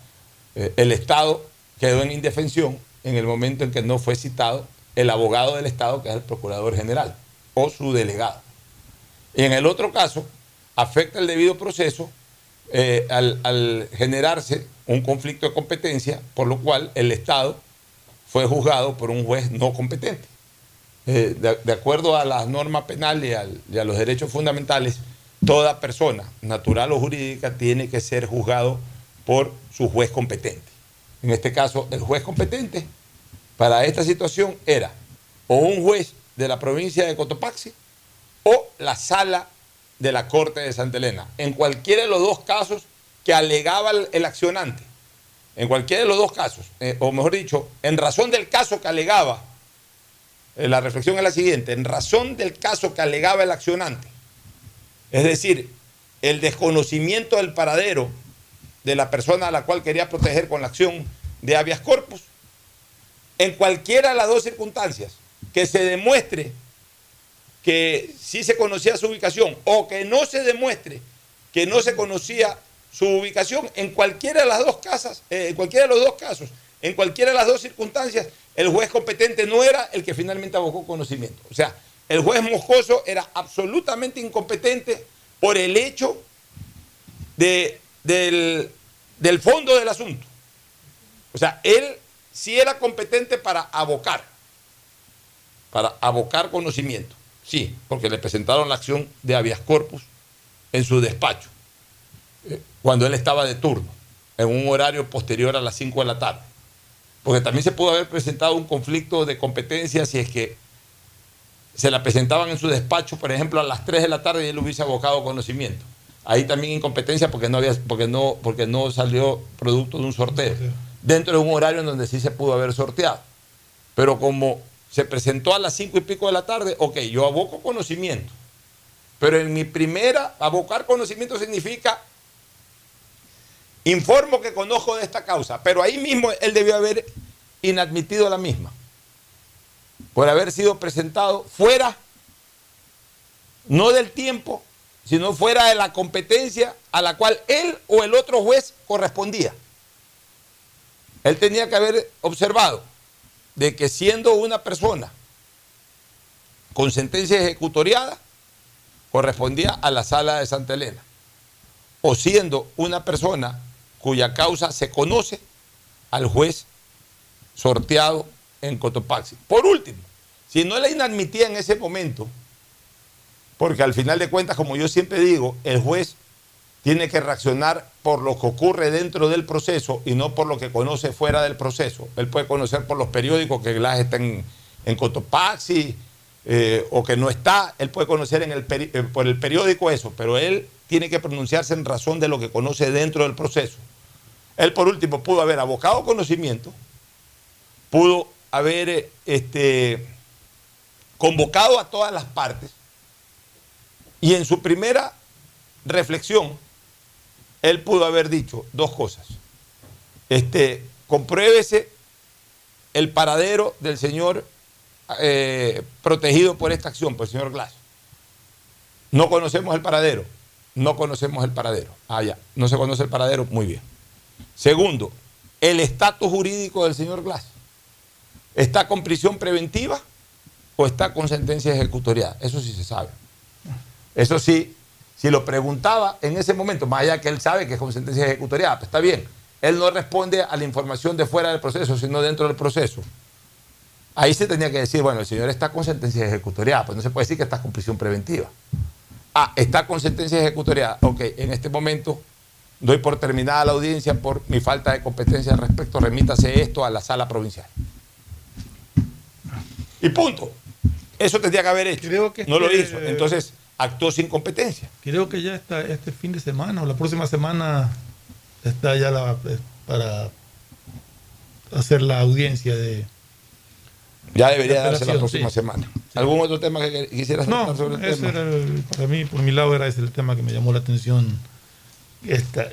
eh, el Estado quedó en indefensión en el momento en que no fue citado el abogado del Estado, que es el Procurador General, o su delegado. Y en el otro caso, afecta el debido proceso eh, al, al, generarse un conflicto de competencia, por lo cual el Estado fue juzgado por un juez no competente. Eh, de, de, acuerdo a las normas penales y, a los derechos fundamentales, toda persona, natural o jurídica, tiene que ser juzgado por su juez competente. En este caso, el juez competente para esta situación era o un juez de la provincia de Cotopaxi, o la sala de la Corte de Santa Elena. En cualquiera de los dos casos que alegaba el, accionante, en cualquiera de los dos casos, eh, o mejor dicho, en razón del caso que alegaba, eh, la reflexión es la siguiente, en razón del caso que alegaba el accionante, es decir, el desconocimiento del paradero de la persona a la cual quería proteger con la acción de habeas corpus, en cualquiera de las dos circunstancias que se demuestre que sí se conocía su ubicación o que no se demuestre que no se conocía su ubicación en cualquiera de las dos casas, eh, en cualquiera de los dos casos, en cualquiera de las dos circunstancias, el juez competente no era el que finalmente abocó conocimiento. O sea, el juez Moscoso era absolutamente incompetente por el hecho de, del, del fondo del asunto. O sea, él sí era competente para abocar, para abocar conocimiento. Sí, porque le presentaron la acción de habeas corpus en su despacho, eh, cuando él estaba de turno, en un horario posterior a las 5 de la tarde. Porque también se pudo haber presentado un conflicto de competencia si es que se la presentaban en su despacho, por ejemplo, a las 3 de la tarde y él hubiese abocado conocimiento. Ahí también incompetencia porque no, había, porque no, porque no salió producto de un sorteo, dentro de un horario en donde sí se pudo haber sorteado. Pero como se presentó a las cinco y pico de la tarde, ok, yo aboco conocimiento. Pero en mi primera, abocar conocimiento significa informo que conozco de esta causa, pero ahí mismo él debió haber inadmitido la misma, por haber sido presentado fuera, no del tiempo, sino fuera de la competencia a la cual él o el otro juez correspondía. Él tenía que haber observado de que siendo una persona con sentencia ejecutoriada, correspondía a la sala de Santa Elena. O siendo una persona cuya causa se conoce al juez sorteado en Cotopaxi. Por último, si no la inadmitía en ese momento, porque al final de cuentas, como yo siempre digo, el juez tiene que reaccionar por lo que ocurre dentro del proceso y no por lo que conoce fuera del proceso. Él puede conocer por los periódicos que Glass está en, en Cotopaxi, eh, o que no está, él puede conocer eh, por el periódico eso, pero él tiene que pronunciarse en razón de lo que conoce dentro del proceso. Él, por último, pudo haber abocado conocimiento, pudo haber eh, este, convocado a todas las partes y en su primera reflexión, él pudo haber dicho dos cosas. Este, compruébese el paradero del señor eh, protegido por esta acción, por el señor Glass. No conocemos el paradero. No conocemos el paradero. Ah, ya. No se conoce el paradero. Muy bien. Segundo, el estatus jurídico del señor Glass. ¿Está con prisión preventiva o está con sentencia ejecutoriada? Eso sí se sabe. Eso sí, si lo preguntaba en ese momento, más allá que él sabe que es con sentencia ejecutoriada, pues está bien. Él no responde a la información de fuera del proceso, sino dentro del proceso. Ahí se tenía que decir, bueno, el señor está con sentencia ejecutoriada, pues no se puede decir que está con prisión preventiva. Ah, está con sentencia ejecutoriada. Ok, en este momento doy por terminada la audiencia por mi falta de competencia al respecto, remítase esto a la sala provincial. Y punto. Eso tendría que haber hecho. no lo este- hizo. Entonces, actuó sin competencia. Creo que ya está este fin de semana o la próxima semana está ya la, para hacer la audiencia de. Ya debería de darse la próxima sí. semana. ¿Algún otro tema que quisieras No, sobre el ese tema? era el- para mí, por mi lado, era ese el tema que me llamó la atención. Este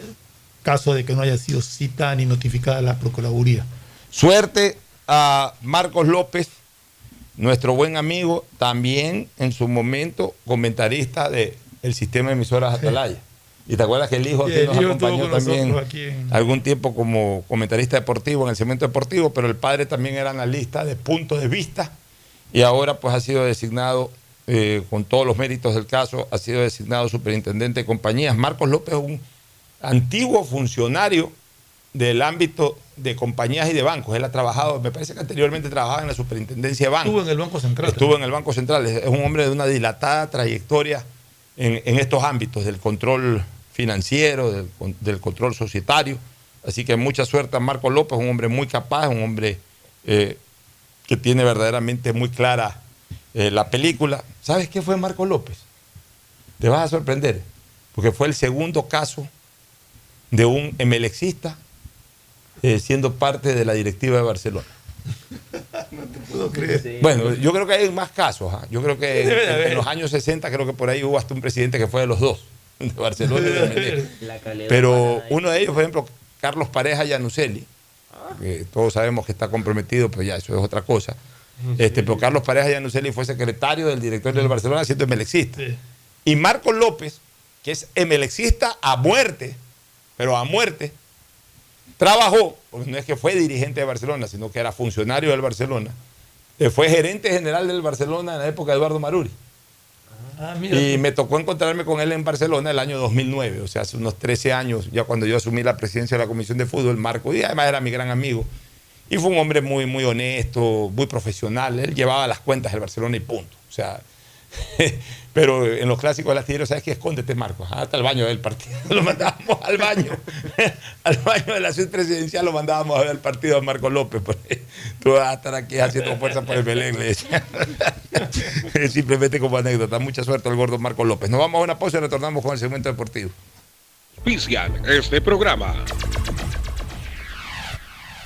caso de que no haya sido citada ni notificada la Procuraduría. Suerte a Marcos López, nuestro buen amigo, también en su momento comentarista del sistema de emisoras Atalaya. Y te acuerdas que el hijo el nos acompañó también en- algún tiempo como comentarista deportivo en el segmento deportivo, pero el padre también era analista de puntos de vista y ahora pues ha sido designado, eh, con todos los méritos del caso, ha sido designado superintendente de compañías. Marcos López es un antiguo funcionario del ámbito de compañías y de bancos. Él ha trabajado, me parece que anteriormente trabajaba en la superintendencia de bancos. Estuvo en el Banco Central. Estuvo en el Banco Central. Es un hombre de una dilatada trayectoria en, en estos ámbitos del control financiero, del control societario. Así que mucha suerte a Marco López, un hombre muy capaz, un hombre eh, que tiene verdaderamente muy clara eh, la película. ¿Sabes qué fue Marco López? Te vas a sorprender, porque fue el segundo caso de un emelexista eh, siendo parte de la directiva de Barcelona. puedo creer. Bueno, yo creo que hay más casos. ¿ah? Yo creo que en, los años 60 creo que por ahí hubo hasta un presidente que fue de los dos, de Barcelona y de. Pero uno de ellos, por ejemplo, Carlos Pareja Llanuselli, que todos sabemos que está comprometido, pero ya eso es otra cosa. Este, pero Carlos Pareja Llanuselli fue secretario del directorio del Barcelona siendo emelexista. Y Marcos López, que es emelexista a muerte, pero a muerte, trabajó, porque no es que fue dirigente de Barcelona, sino que era funcionario del Barcelona, eh, fue gerente general del Barcelona en la época de Eduardo Maruri. Ah. Y me tocó encontrarme con él en Barcelona el año 2009, o sea, hace unos 13 años, ya cuando yo asumí la presidencia de la Comisión de Fútbol, Marco, y además era mi gran amigo. Y fue un hombre muy, muy honesto, muy profesional. Él llevaba las cuentas del Barcelona y punto. O sea, pero en los clásicos del astillero, ¿sabes qué? Escóndete, Marcos. Ah, Hasta el baño del partido. Lo mandábamos al baño. al baño de la suite presidencial lo mandábamos a ver el partido a Marco López. pues. Tú vas a estar aquí haciendo fuerza por el Belén. Simplemente como anécdota. Mucha suerte al gordo Marco López. Nos vamos a una pausa y retornamos con el segmento deportivo. Auspician este programa.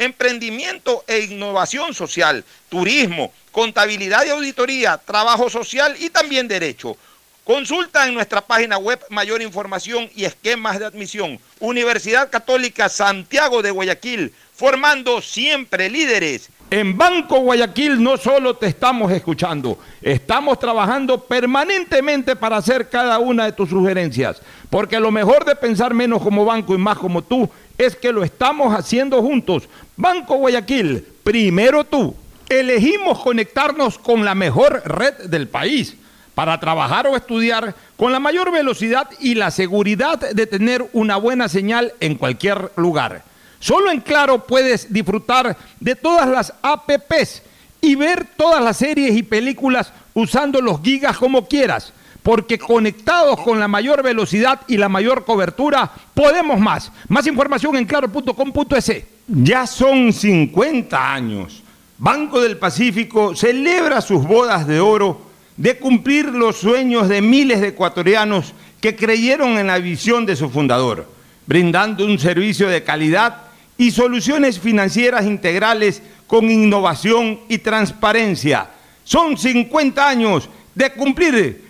emprendimiento e innovación social, turismo, contabilidad y auditoría, trabajo social y también derecho. Consulta en nuestra página web mayor información y esquemas de admisión. Universidad Católica Santiago de Guayaquil, formando siempre líderes. En Banco Guayaquil no solo te estamos escuchando, estamos trabajando permanentemente para hacer cada una de tus sugerencias, porque lo mejor de pensar menos como banco y más como tú es que lo estamos haciendo juntos. Banco Guayaquil, primero tú. elegimos conectarnos con la mejor red del país para trabajar o estudiar con la mayor velocidad y la seguridad de tener una buena señal en cualquier lugar. Solo en Claro puedes disfrutar de todas las APPs y ver todas las series y películas usando los gigas como quieras, porque conectados con la mayor velocidad y la mayor cobertura, podemos más. Más información en claro.com.es. Ya son 50 años. Banco del Pacífico celebra sus bodas de oro de cumplir los sueños de miles de ecuatorianos que creyeron en la visión de su fundador, brindando un servicio de calidad y soluciones financieras integrales con innovación y transparencia. Son 50 años de cumplir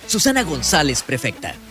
Susana González, prefecta.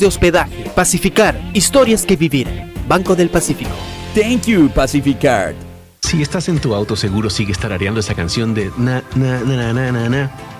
de hospedaje. Pacificar, historias que vivir. Banco del Pacífico. Thank you, Pacificard. Si estás en tu auto, seguro sigues tarareando esa canción de na, na, na, na, na, na,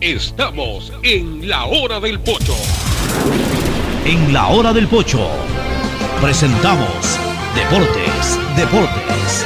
Estamos en la hora del pocho. En la hora del pocho presentamos Deportes, Deportes.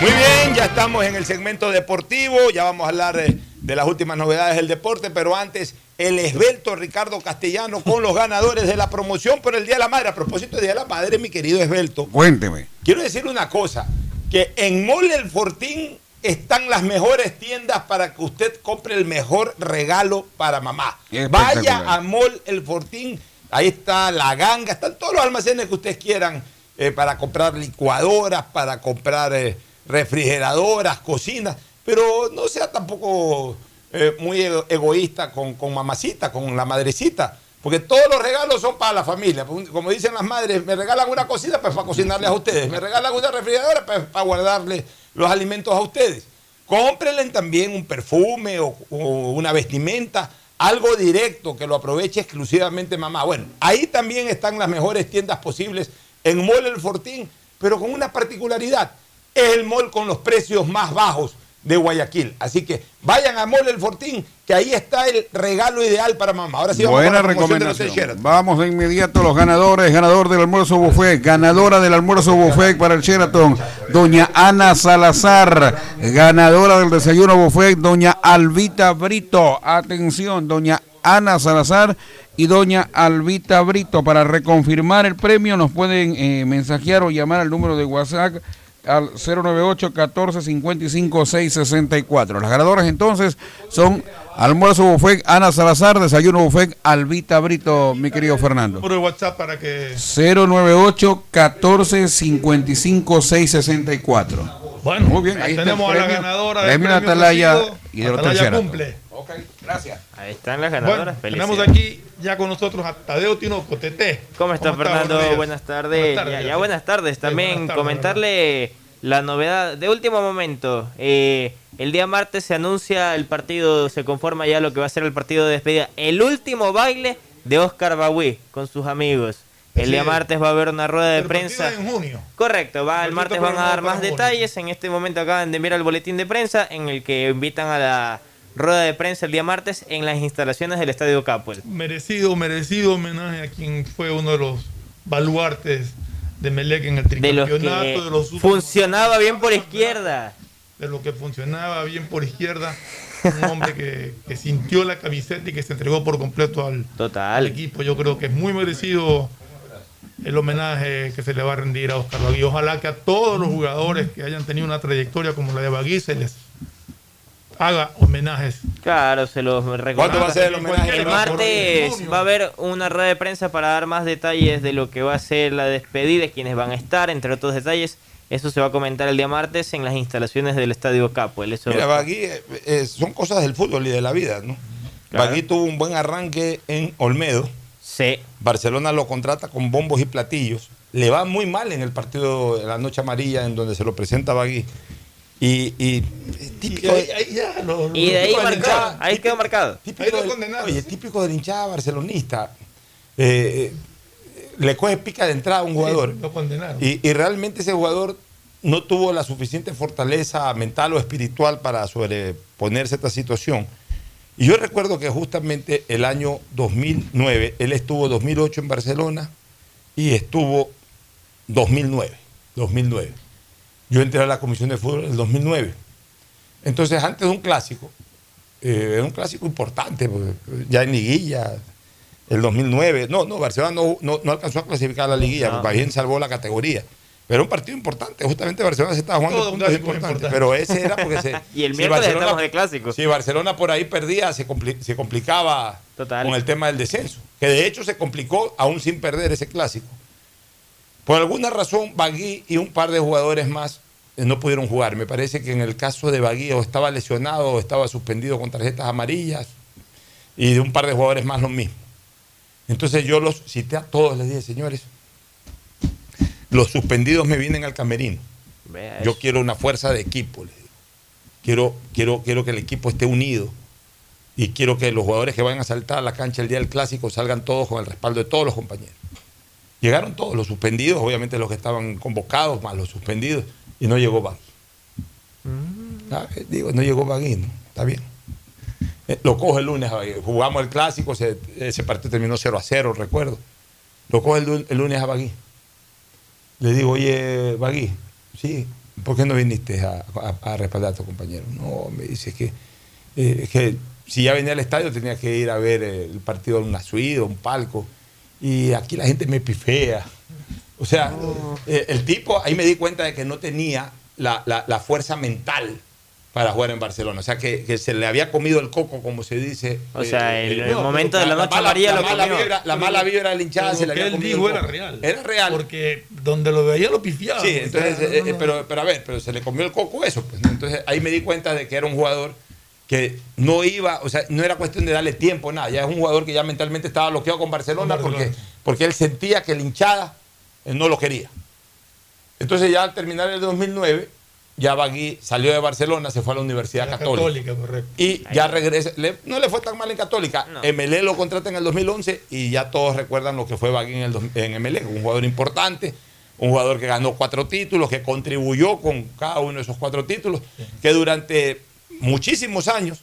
Muy bien, ya estamos en el segmento deportivo, ya vamos a hablar de, de las últimas novedades del deporte, pero antes el esbelto Ricardo Castellano con los ganadores de la promoción por el Día de la Madre. A propósito del Día de la Madre, mi querido esbelto. Cuénteme. Quiero decir una cosa, que en Mole El Fortín están las mejores tiendas para que usted compre el mejor regalo para mamá. Vaya a Mall El Fortín, ahí está la ganga, están todos los almacenes que ustedes quieran eh, para comprar licuadoras, para comprar eh, refrigeradoras, cocinas, pero no sea tampoco eh, muy ego- egoísta con, con mamacita, con la madrecita. Porque todos los regalos son para la familia. Como dicen las madres, me regalan una cocina pues para cocinarles a ustedes. Me regalan una refrigeradora pues, para guardarles los alimentos a ustedes. Cómprenle también un perfume o, o una vestimenta, algo directo que lo aproveche exclusivamente mamá. Bueno, ahí también están las mejores tiendas posibles en Mall El Fortín, pero con una particularidad. Es el mall con los precios más bajos de Guayaquil. Así que vayan a Mall El Fortín, que ahí está el regalo ideal para mamá. Ahora sí vamos Buena con la promoción de los recomendación. Sheraton. Vamos de inmediato a los ganadores. Ganador del almuerzo buffet. Ganadora del almuerzo buffet para el Sheraton. Doña Ana Salazar. Ganadora del desayuno buffet. Doña Albita Brito. Atención, doña Ana Salazar y doña Albita Brito. Para reconfirmar el premio nos pueden eh, mensajear o llamar al número de WhatsApp al 098 14 55 664. Las ganadoras entonces son almuerzo buffet Ana Salazar, desayuno buffet Albita Brito, mi querido Fernando. Número de WhatsApp para que. 098 14 55 664. Bueno, muy bien, ahí el tenemos a la ganadora Atalaya y Hotel Atalaya cumple. Ok, gracias. Ahí están las Bueno, ganadoras. tenemos Felicidades. aquí ya con nosotros a Tadeo Tinoco, Tete. ¿Cómo está Fernando? Buenas tardes. Buenas tardes, ya, buenas tardes. También buenas tardes, comentarle la novedad de último momento. Eh, el día martes se anuncia el partido, se conforma ya lo que va a ser el partido de despedida. El último baile de Oscar Bagüí con sus amigos. El Sí. día martes va a haber una rueda de prensa. en junio. Correcto, va, el martes van a dar más detalles. En este momento acaban de enviar el boletín de prensa en el que invitan a la rueda de prensa el día martes en las instalaciones del Estadio Capuel. Merecido, merecido homenaje a quien fue uno de los baluartes de Melec en el De los tricampeonato, que de los funcionaba bien por izquierda. de lo que funcionaba bien por izquierda. Un hombre que, que sintió la camiseta y que se entregó por completo al, al equipo. Yo creo que es muy merecido el homenaje que se le va a rendir a Oscar Bagui. Ojalá que a todos los jugadores que hayan tenido una trayectoria como la de Bagui se les haga homenajes. Claro, se los reconozco. ¿Cuándo va a ser el homenaje? El martes va a haber una rueda de prensa para dar más detalles de lo que va a ser la despedida, quiénes van a estar, entre otros detalles. Eso se va a comentar el día martes en las instalaciones del Estadio Capuel. Eso Mira, Bagui eh, eh, son cosas del fútbol y de la vida, ¿no? Claro. Bagui tuvo un buen arranque en Olmedo. Sí. Barcelona lo contrata con bombos y platillos. Le va muy mal en el partido de la Noche Amarilla, en donde se lo presenta Bagui. Y, y típico, ahí- ahí ya lo- Y de ahí típico marcado, hinchada, ahí quedó marcado. típico del- oye, típico de la hinchada barcelonista. Eh, eh, le coge pica de entrada a un jugador. Lo condenaron. Y, y realmente ese jugador no tuvo la suficiente fortaleza mental o espiritual para sobreponerse a esta situación. Y yo recuerdo que justamente el año 2009, él estuvo 2008 en Barcelona y estuvo 2009. 2009. Yo entré a la comisión de fútbol en el 2009. Entonces, antes de un clásico, eh, era un clásico importante, porque ya en liguilla, el 2009. No, no, Barcelona no, no- no alcanzó a clasificar a la liguilla, No. porque bien salvó la categoría. Pero un partido importante, justamente Barcelona se estaba jugando puntos importantes. importante. Pero ese era porque se. Y el si Barcelona- de clásico. Si Barcelona por ahí perdía, se, compli- se complicaba Total. con el tema del descenso. Que de hecho se complicó aún sin perder ese clásico. Por alguna razón, Bagui y un par de jugadores más no pudieron jugar. Me parece que en el caso de Bagui o estaba lesionado o estaba suspendido con tarjetas amarillas y de un par de jugadores más lo mismo. Entonces yo los cité a todos, les dije, señores, los suspendidos me vienen al camerino. Yo quiero una fuerza de equipo. les digo. Quiero, quiero, quiero que el equipo esté unido. Y quiero que los jugadores que vayan a saltar a la cancha el día del clásico salgan todos con el respaldo de todos los compañeros. Llegaron todos los suspendidos, obviamente los que estaban convocados, más los suspendidos, y no llegó Bagui. Ah, eh, Digo, no llegó Bagui, ¿no? Está bien. Eh, lo cojo el lunes, a Bagui. jugamos el clásico, se- ese partido terminó 0 a 0, recuerdo. Lo cojo el, lu- el lunes a Bagui. Le digo, oye, Bagui, sí, ¿por qué no viniste a, a- a respaldar a tu compañero? No, me dice que, eh, es que si ya venía al estadio tenía que ir a ver el partido en una suite, un palco, y aquí la gente me pifea. O sea, eh, el tipo, ahí me di cuenta de que no tenía la, la- la fuerza mental para jugar en Barcelona. O sea, que, que se le había comido el coco, como se dice. O sea, Eh, el- eh, el momento de la noche mala- amarilla la lo mala comió. vibra- La mala vibra de la hinchada se le había él comido dijo el era coco. real. Era real. Porque donde lo veía lo pifiaba. Sí, entonces, no, eh, no, no. Pero, pero a ver, pero se le comió el coco eso. Pues, ¿no? Entonces ahí me di cuenta de que era un jugador que no iba, o sea, no era cuestión de darle tiempo, nada. Ya es un jugador que ya mentalmente estaba bloqueado con Barcelona, porque, porque él sentía que la hinchada no lo quería. Entonces ya al terminar el 2009, ya Bagui salió de Barcelona, se fue a la Universidad Era Católica. católica, correcto. Y ya regresa. le- no le fue tan mal en Católica. MLE lo contrata en el 2011 y ya todos recuerdan lo que fue Bagui en, el, en MLE. Un jugador importante, un jugador que ganó cuatro títulos, que contribuyó con cada uno de esos cuatro títulos, que durante muchísimos años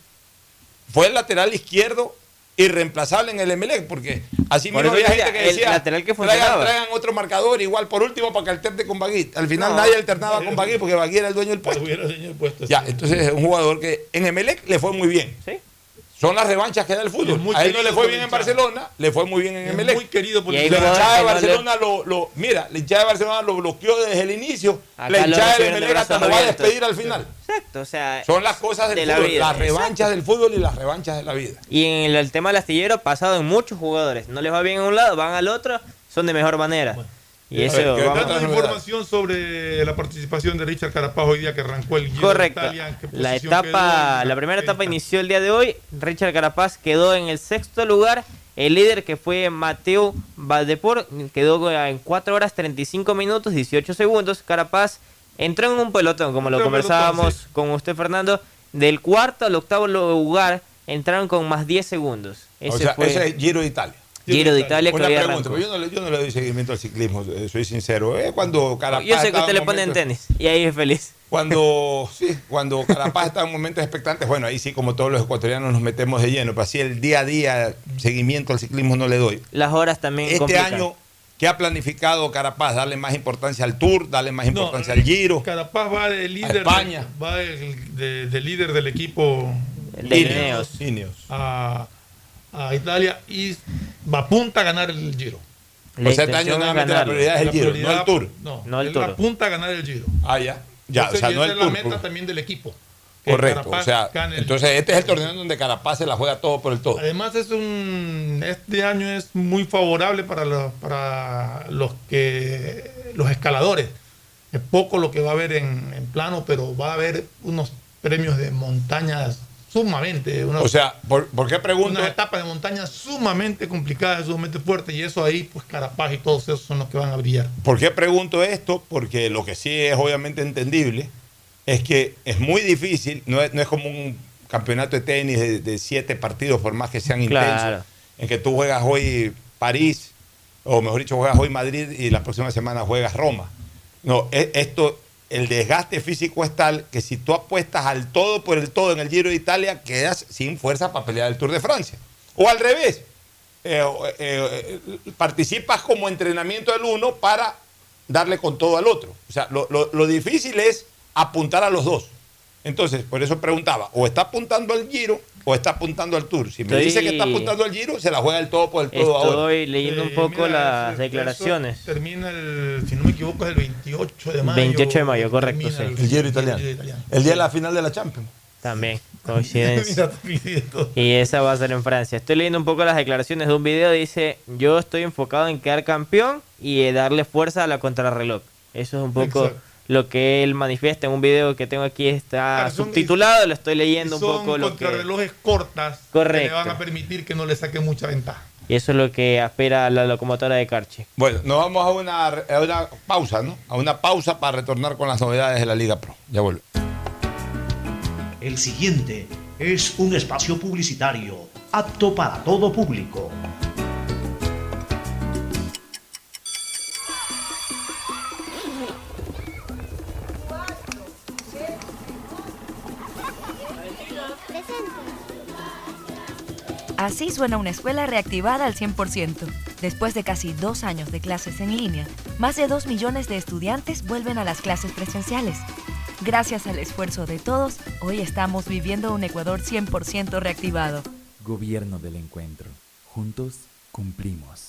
fue el lateral izquierdo irreemplazable en el MLE, porque así Por mismo había decía, gente que el decía, lateral que traigan, funcionaba". traigan otro marcador, igual por último para que alterne con Bagui. Al final No. nadie alternaba con Bagui porque Bagui era el dueño del puesto. Hubiera dueño del puesto, Ya, sí. entonces es un jugador que en Emelec le fue muy bien. Son las revanchas que da el fútbol. muy A él no le fue bien en. Barcelona, le fue muy bien en Es Emelec. muy querido por Y la hinchada. de no le- Barcelona lo, lo- mira, la hinchada de Barcelona lo bloqueó desde el inicio. Acá la hinchada de Emelec hasta lo va a despedir al final. Exacto, o sea. Son las cosas del de la fútbol, vida, las exacto. revanchas del fútbol y las revanchas de la vida. Y en el, el tema del astillero ha pasado en muchos jugadores. No les va bien a un lado, van al otro, son de mejor manera. Y a eso ver, ¿qué vamos- Dando novedades? información sobre la participación de Richard Carapaz hoy día que arrancó el Giro de Correcto. Italia, ¿en qué La etapa, quedó? la primera etapa inició el día de hoy. Richard Carapaz quedó en el sexto lugar. El líder que fue Mateo Valdepor quedó en 4 horas 35 minutos 18 segundos. Carapaz entró en un pelotón, como lo Entró en conversábamos pelotón, con usted Fernando. Del cuarto al octavo lugar entraron con más 10 segundos. Ese o sea, fue ese es Giro de Italia. Giro de Italia que pregunta, yo no, le, yo no le doy seguimiento al ciclismo, eh, soy sincero. Eh, cuando Carapaz Yo sé que usted le pone en tenis y ahí es feliz. Cuando, sí, cuando Carapaz está en momentos expectantes, bueno, ahí sí, como todos los ecuatorianos nos metemos de lleno, pero así el día a día seguimiento al ciclismo no le doy. Las horas también Este complican. año, ¿qué ha planificado Carapaz? ¿Darle más importancia al Tour? ¿Darle más importancia al Giro? Carapaz va de líder. España. de- va de, de- de líder del equipo. De Ineos. Ineos. A, a Italia y va apunta a ganar el Giro. O sea, este año nuevamente la prioridad es el La Giro, no el Tour. No, No el él Tour. apunta a ganar el Giro. Ah, ya. Ya, Entonces, o sea, y no esa el es la Tour. meta por- también del equipo. Correcto. Carapaz O sea, entonces este es el torneo donde Carapaz se la juega todo por el todo. Además es un este año es muy favorable para los para los que los escaladores. Es poco lo que va a haber en, en plano, pero va a haber unos premios de montañas sumamente, unos- O sea, ¿por, por qué pregunto? unas etapas de montaña sumamente complicadas, sumamente fuertes y eso ahí pues Carapaz y todos esos son los que van a brillar. ¿Por qué pregunto esto? Porque lo que sí es obviamente entendible es que es muy difícil, no es, no es como un campeonato de tenis de, de siete partidos, por más que sean Claro. intensos, en que tú juegas hoy París, o mejor dicho, juegas hoy Madrid y la próxima semana juegas Roma. No, e- esto, el desgaste físico es tal que si tú apuestas al todo por el todo en el Giro de Italia, quedas sin fuerza para pelear el Tour de Francia. O al revés, eh, eh, eh, participas como entrenamiento del uno para darle con todo al otro. O sea, lo, lo- lo difícil es apuntar a los dos. Entonces, por eso preguntaba, o está apuntando al Giro o está apuntando al Tour. Si me Estoy- dice que está apuntando al Giro, se la juega el todo por el todo ahora. Estoy leyendo un Eh, poco mira, las declaraciones. Termina el, si no me equivoco, es el 28 de mayo. 28 de mayo, correcto, sí. El Giro italiano. Giro italiano. El día de la final de la Champions. También, coincidencia. Y esa va a ser en Francia. Estoy leyendo un poco las declaraciones de un video. Dice, yo estoy enfocado en quedar campeón y eh, darle fuerza a la contrarreloj. Eso es un poco Exacto. Lo que él manifiesta en un video que tengo aquí. Está Claro, son- subtitulado, lo estoy leyendo un Son poco lo que... contrarrelojes cortas que le Correcto. van a permitir que no le saque mucha ventaja. Y eso es lo que aspira la locomotora de Carchi. Bueno, nos vamos a una, a una pausa, ¿no? A una pausa para retornar con las novedades de la Liga Pro. Ya vuelvo. El siguiente es un espacio publicitario apto para todo público. Así suena una escuela reactivada al 100%. Después de casi dos años de clases en línea, más de dos millones de estudiantes vuelven a las clases presenciales. Gracias al esfuerzo de todos, hoy estamos viviendo un Ecuador 100% reactivado. Gobierno del Encuentro. Juntos cumplimos.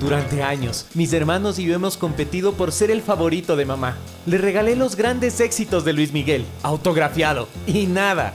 Durante años, mis hermanos y yo hemos competido por ser el favorito de mamá. Le regalé los grandes éxitos de Luis Miguel, autografiado, y nada.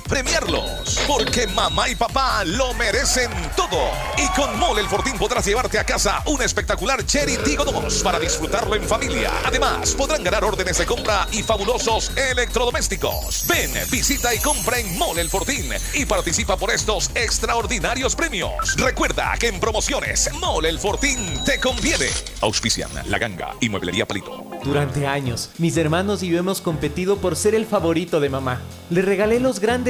premiarlos. Porque mamá y papá lo merecen todo. Y con Mole el Fortín podrás llevarte a casa un espectacular Cherry Tigo 2 para disfrutarlo en familia. Además, podrán ganar órdenes de compra y fabulosos electrodomésticos. Ven, visita y compra en Mole el Fortín y participa por estos extraordinarios premios. Recuerda que en promociones Mole el Fortín te conviene. Auspician La Ganga y Mueblería Palito. Durante años, mis hermanos y yo hemos competido por ser el favorito de mamá. Le regalé los grandes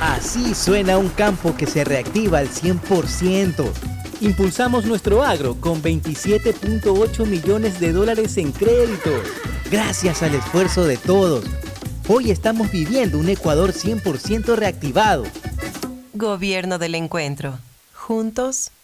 Así suena un campo que se reactiva al 100%. Impulsamos nuestro agro con 27.8 millones de dólares en créditos, gracias al esfuerzo de todos. Hoy estamos viviendo un Ecuador 100% reactivado. Gobierno del Encuentro. Juntos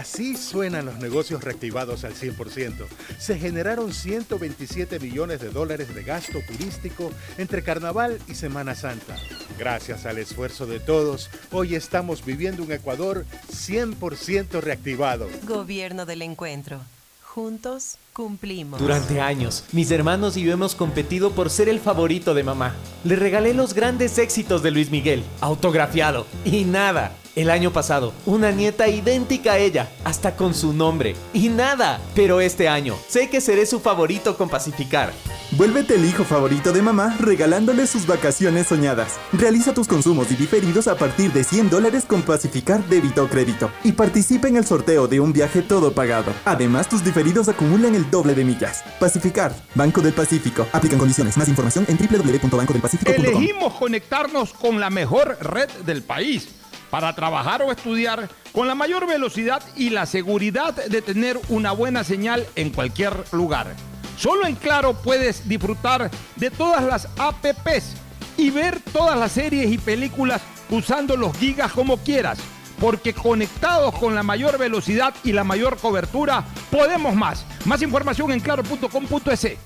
Así suenan los negocios reactivados al 100%. Se generaron 127 millones de dólares de gasto turístico entre Carnaval y Semana Santa. Gracias al esfuerzo de todos, hoy estamos viviendo un Ecuador 100% reactivado. Gobierno del Encuentro. Juntos cumplimos. Durante años, mis hermanos y yo hemos competido por ser el favorito de mamá. Le regalé los grandes éxitos de Luis Miguel, autografiado, y nada. El año pasado, una nieta idéntica a ella, hasta con su nombre, y nada. Pero este año, sé que seré su favorito con Pacificar. Vuélvete el hijo favorito de mamá regalándole sus vacaciones soñadas. Realiza tus consumos y diferidos a partir de 100 dólares con Pacificar débito o crédito y participa en el sorteo de un viaje todo pagado. Además, tus diferidos acumulan el doble de millas. Pacificar, Banco del Pacífico. Aplican condiciones. Más información en www.bancodelpacifico.com. Elegimos conectarnos con la mejor red del país para trabajar o estudiar con la mayor velocidad y la seguridad de tener una buena señal en cualquier lugar. Solo en Claro puedes disfrutar de todas las apps y ver todas las series y películas usando los gigas como quieras. Porque conectados con la mayor velocidad y la mayor cobertura, podemos más. Más información en claro.com.es.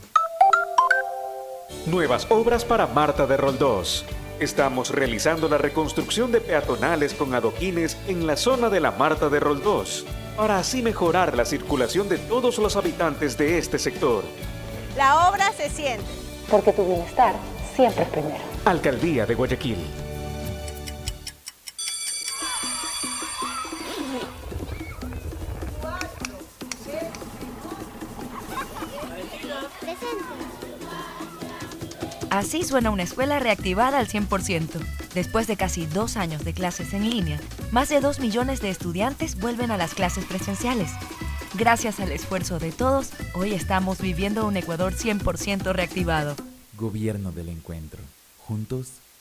Nuevas obras para Marta de Roldós. Estamos realizando la reconstrucción de peatonales con adoquines en la zona de la Marta de Roldós, para así mejorar la circulación de todos los habitantes de este sector. La obra se siente. Porque tu bienestar siempre es primero. Alcaldía de Guayaquil. Así suena una escuela reactivada al 100%. Después de casi dos años de clases en línea, más de dos millones de estudiantes vuelven a las clases presenciales. Gracias al esfuerzo de todos, hoy estamos viviendo un Ecuador 100% reactivado. Gobierno del Encuentro. Juntos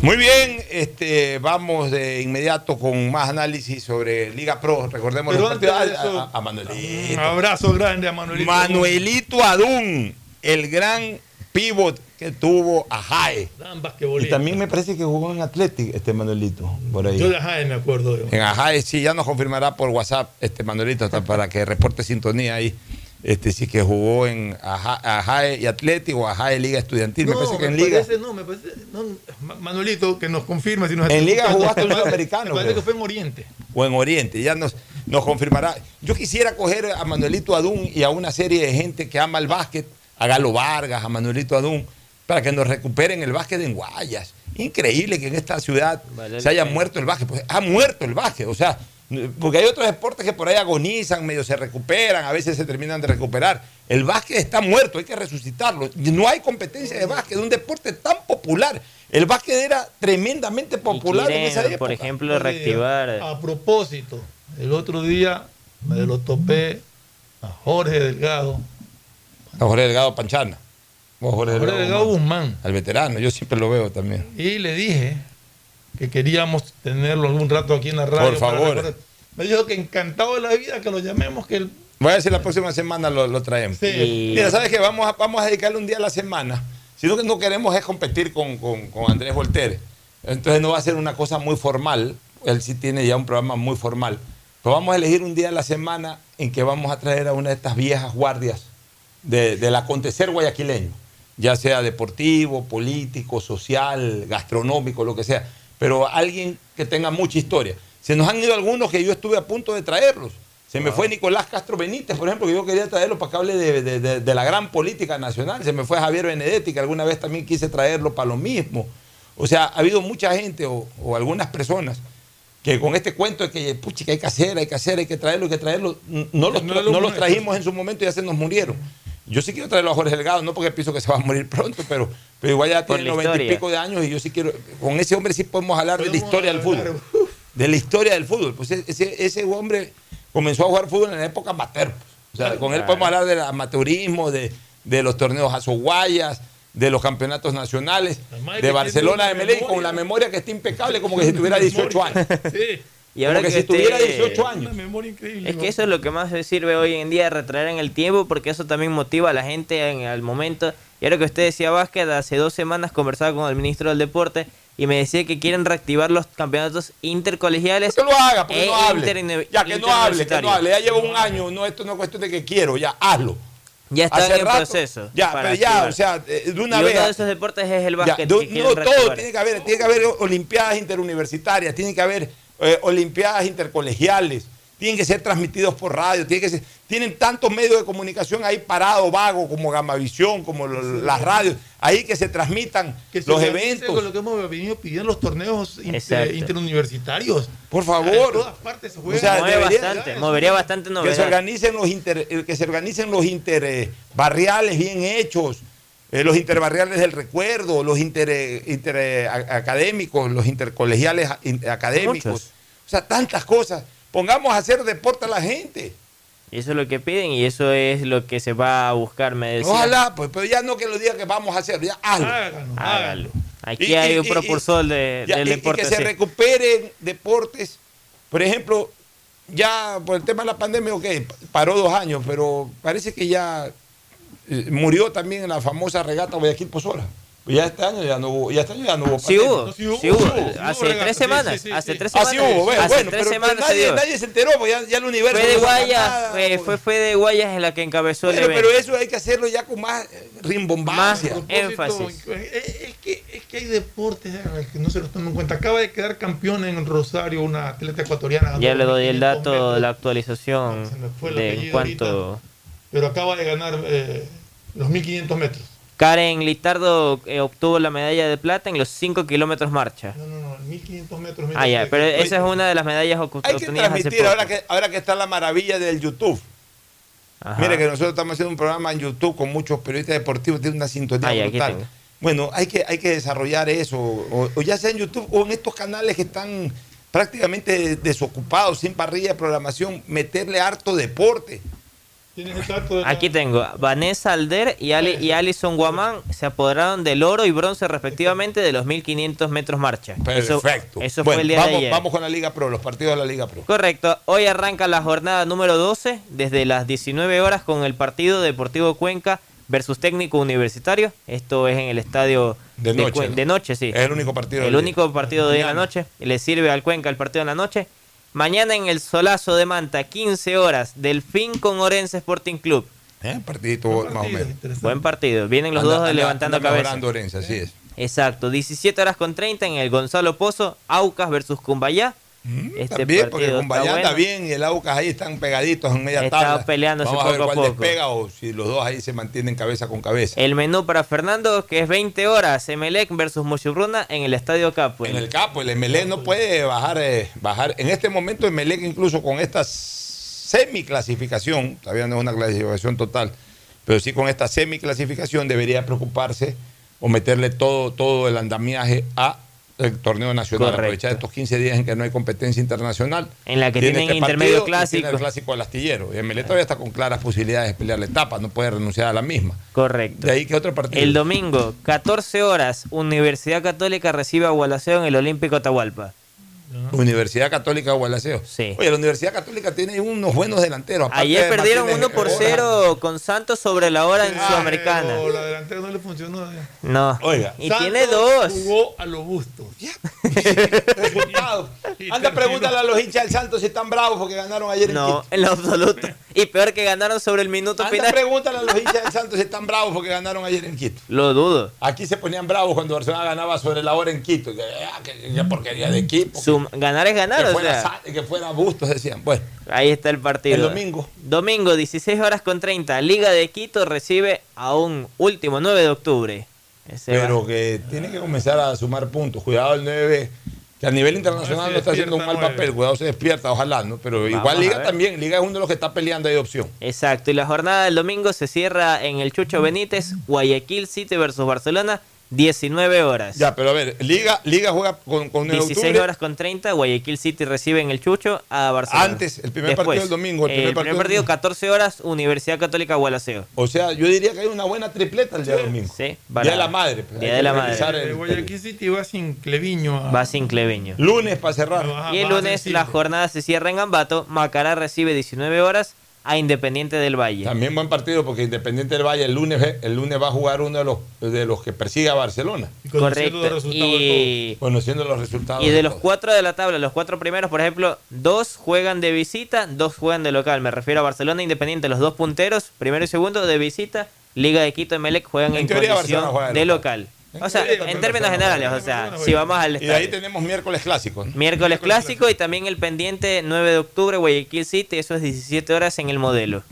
Muy bien, este, vamos de inmediato con más análisis sobre Liga Pro. Recordemos Pero los partidos. eso, a, a- Manuelito. Un abrazo grande a Manuelito. Manuelito Adún, el gran pivot que tuvo a Jae. Y también me parece que jugó en Athletic, este Manuelito, por ahí. Yo de Jaime me acuerdo. yo. En Ajae, sí, ya nos confirmará por WhatsApp, este Manuelito, hasta para que reporte sintonía ahí. Este sí que jugó en Aja- Ajae y Atlético, o Ajae Liga Estudiantil. me No, parece que en me Liga. parece, no, me parece, no, Ma- Manuelito, que nos confirma si nos En Liga jugaste un Me sudamericano, Me parece que fue en Oriente. o en Oriente, ya nos, nos confirmará. Yo quisiera coger a Manuelito Adún y a una serie de gente que ama el básquet, a Galo Vargas, a Manuelito Adún, para que nos recuperen el básquet en Guayas. Increíble que en esta ciudad Vale se haya muerto el básquet. Pues ha muerto el básquet, o sea, porque hay otros deportes que por ahí agonizan, medio se recuperan, a veces se terminan de recuperar. El básquet está muerto, hay que resucitarlo. No hay competencia de básquet, un deporte tan popular. El básquet era tremendamente popular en esa quieren, época. por ejemplo, reactivar. A propósito, el otro día me lo topé a Jorge Delgado. A Jorge Delgado Panchana. O Jorge, Jorge Delgado Guzmán. Al veterano, yo siempre lo veo también. Y le dije que queríamos tenerlo algún rato aquí en la radio. Por favor. Me dijo que encantado de la vida que lo llamemos, que él Voy a decir la próxima semana lo, lo traemos. Sí. Mira, ¿sabes qué? Vamos a, vamos a dedicarle un día a la semana. Si lo que no queremos es competir con, con- con Andrés Voltaire. Entonces no va a ser una cosa muy formal. Él sí tiene ya un programa muy formal. Pero vamos a elegir un día a la semana en que vamos a traer a una de estas viejas guardias de- del acontecer guayaquileño. Ya sea deportivo, político, social, gastronómico, lo que sea. Pero alguien que tenga mucha historia. Se nos han ido algunos que yo estuve a punto de traerlos. Se me fue Nicolás Castro Benítez, por ejemplo, que yo quería traerlo para que hable de, de- de- de la gran política nacional. Se me fue Javier Benedetti, que alguna vez también quise traerlo para lo mismo. O sea, ha habido mucha gente o, o algunas personas que con este cuento de que, puchi, que hay que hacer, hay que hacer, hay que traerlo, hay que traerlo, no los, No no los trajimos en su momento y ya se nos murieron. Yo sí quiero traerlo a Jorge Delgado, no porque pienso que se va a morir pronto, pero, pero igual ya tiene noventa y pico de años y yo sí quiero, con ese hombre sí podemos hablar de la historia del fútbol de la historia del fútbol. Pues ese, ese hombre comenzó a jugar fútbol en la época amateur. O sea, con él podemos hablar del amateurismo, de, de los torneos azoguayas, de los campeonatos nacionales, de Barcelona, de Medellín, con la memoria que está impecable, como que si tuviera 18 años. Sí. Y ahora Como que que si tuviera usted- 18 años. Una memoria increíble. Es que eso es lo que más sirve hoy en día, retraer en el tiempo, porque eso también motiva a la gente en el momento. Y ahora que usted decía básquet, hace dos semanas conversaba con el ministro del Deporte y me decía que quieren reactivar los campeonatos intercolegiales. Que lo haga, porque e no hable. Ya que no hable, que no hable. Ya llevo un año, no, esto no es cuestión de que quiero, ya hazlo. Ya Hace en rato, proceso. Ya, pero ya, activar. o sea, de una y vez. uno de esos deportes es el Ya, básquet. de- que quieren no, todo, reactivar. tiene que haber, tiene que haber olimpiadas interuniversitarias, tiene que haber eh, olimpiadas intercolegiales, tienen que ser transmitidos por radio, tienen, que ser- tienen tantos medios de comunicación ahí parados, vagos, como Gamavisión, como lo- las radios, ahí que se transmitan Que se los eventos. Con lo que hemos venido pidiendo los torneos inter- Exacto. interuniversitarios. Por En favor. todas partes se juega. O sea, Mueve debería- bastante, movería bastante que se organicen los inter, eh, que se organicen los interbarriales bien hechos, eh, los interbarriales del recuerdo, los inter, inter, eh, académicos, los intercolegiales a- in- académicos. Muchos. O sea, tantas cosas. Pongamos a hacer deporte a la gente. Y eso es lo que piden y eso es lo que se va a buscar, me decía. Ojalá, pues, pero ya no que lo diga que vamos a hacer, ya hazlo. Hágalo. Aquí Y- hay y- un y- propulsor de, Ya, del y- y deporte. que se recuperen deportes. Por ejemplo, ya por el tema de la pandemia, ok, paró dos años, pero parece que ya murió también en la famosa regata Guayaquil Pozola. Pues ya este año ya no hubo, ya este año ya no hubo Sí hubo, sí hubo. Hace tres semanas, hace tres Ah, sí semanas. hubo, bueno, Hace bueno, tres pero, semanas pero se nadie, nadie se enteró, pues ya, ya el universo. Fue de no Guayas, nada, fue, fue, fue de Guayas en la que encabezó el Bueno, evento. pero eso hay que hacerlo ya con más eh, rimbombancia. Más énfasis. Eh, Es que, es que hay deportes eh, que no se los toman en cuenta. Acaba de quedar campeón en Rosario una atleta ecuatoriana. Ya le doy el 1500 dato metros, de la actualización fue el de en cuanto... Pero acaba de ganar eh, los 1500 metros. Karen Litardo eh, obtuvo la medalla de plata en los 5 kilómetros marcha. No, no, no, 1500 metros. Ah, ya, pero esa es una de las medallas ocu- Hay que obtenidas hace transmitir poco. ahora que, ahora que está la maravilla del YouTube. Ajá. Mire que nosotros estamos haciendo un programa en YouTube con muchos periodistas deportivos, tiene una sintonía Ah, ya, aquí brutal. Bueno, hay que, hay que desarrollar eso, o, o ya sea en YouTube o en estos canales que están prácticamente desocupados, sin parrilla de programación, meterle harto deporte. ¿Tienes el dato de la- Aquí tengo, Vanessa Alder y, Ali, y Alison Guamán se apoderaron del oro y bronce respectivamente de los 1500 metros marcha. Eso- Perfecto. Eso, Bueno, fue el día vamos, de ayer. vamos con la Liga Pro, los partidos de la Liga Pro. Correcto. Hoy arranca la jornada número 12 desde las 19 horas con el partido Deportivo Cuenca versus Técnico Universitario. Esto es en el estadio De noche, de noche, sí. Es el único partido El único partido de hoy en la noche. Le sirve al Cuenca el partido en la noche. Mañana en el Solazo de Manta, 15 horas, Delfín con Orense Sporting Club. ¿Eh? Partidito más o menos. Buen partido. Vienen los Anda- dos anda- levantando anda cabeza. mejorando Orense, así es. Exacto. 17 horas con 30 en el Gonzalo Pozo, Aucas versus Cumbayá. Este También, porque con está anda bueno. bien y el Aucas ahí están pegaditos en media Está tabla. peleándose Vamos a ver poco a cuál poco. despega o si los dos ahí se mantienen cabeza con cabeza. El menú para Fernando, que es 20 horas, Emelec versus Muchurruna en el Estadio Capo. En el capo, el Emelec no puede bajar, eh, bajar. En este momento Emelec incluso con esta semiclasificación, todavía no es una clasificación total, pero sí con esta semiclasificación debería preocuparse o meterle todo, todo el andamiaje a el torneo nacional, Correcto. aprovechar estos 15 días en que no hay competencia internacional. En la que Tiene tienen este intermedio y tiene clásico. el clásico del astillero. Y Emelec todavía está con claras posibilidades de pelear la etapa, no puede renunciar a la misma. Correcto. De ahí que otro partido. El domingo, 14 horas, Universidad Católica recibe a Gualaceo en el Olímpico Atahualpa. Universidad Católica de Gualaceo. Sí. Oye, la Universidad Católica tiene unos buenos delanteros. Ayer de perdieron Martínez 1 por Herrera. 0 con Santos sobre la hora en Sudamericana. Pero la delantera no le funcionó. eh. No. Oiga. Y Santos tiene dos. Jugó a lo gusto. Resultado. Anda, pregúntale a los hinchas del Santos si están bravos porque ganaron ayer en No, Quito. en lo absoluto. Y peor que ganaron sobre el minuto Anda, final. pregúntale a los hinchas del Santos si están bravos porque ganaron ayer en Quito. Lo dudo. Aquí se ponían bravos cuando Barcelona ganaba sobre la hora en Quito. Que, ah, que- que porquería de equipo. Sum- ganar es ganar, que, o fuera, sea. Que fuera Bustos, decían. Bueno, Ahí está el partido. El domingo. Domingo, 16 horas con 30. Liga de Quito recibe a un último 9 de octubre. Ese pero va. que tiene que comenzar a sumar puntos. Cuidado el 9, que a nivel internacional no está haciendo un mal papel. Cuidado se despierta, ojalá, ¿no? Pero Vamos igual Liga también. Liga es uno de los que está peleando ahí de opción. Exacto. Y la jornada del domingo se cierra en el Chucho Benítez, Guayaquil City versus Barcelona, 19 horas. Ya, pero a ver, Liga, Liga juega con, con 9 de 16 octubre. horas con 30, Guayaquil City recibe en el Chucho a Barcelona. Antes, el primer partido del domingo, el El primer primer, partido partido, del- 14 horas, Universidad Católica Gualaceo. O sea, yo diría que hay una buena tripleta el día domingo. Sí, Día para- de la madre. pues, Día de la madre. Eh, el- Guayaquil City va sin Cleviño. a- Va sin Cleveño. Lunes para cerrar. Ajá, Y el lunes la jornada se cierra en Ambato. Macará recibe 19 horas a Independiente del Valle. También buen partido porque Independiente del Valle el lunes, el lunes va a jugar uno de los, de los que persigue a Barcelona. Y Correcto. los resultados de Y, Conociendo los resultados. y de los todos. cuatro de la tabla, los cuatro primeros, por ejemplo, dos juegan de visita, dos juegan de local. Me refiero a Barcelona e Independiente, los dos punteros, primero y segundo de visita. Liga de Quito y Melec juegan en, En condición de de local. local. O sea, en términos generales, o sea, si vamos al Y de ahí tenemos miércoles clásicos. ¿no? Miércoles clásico y también el pendiente 9 de octubre, Guayaquil City, eso es 17 horas en el modelo.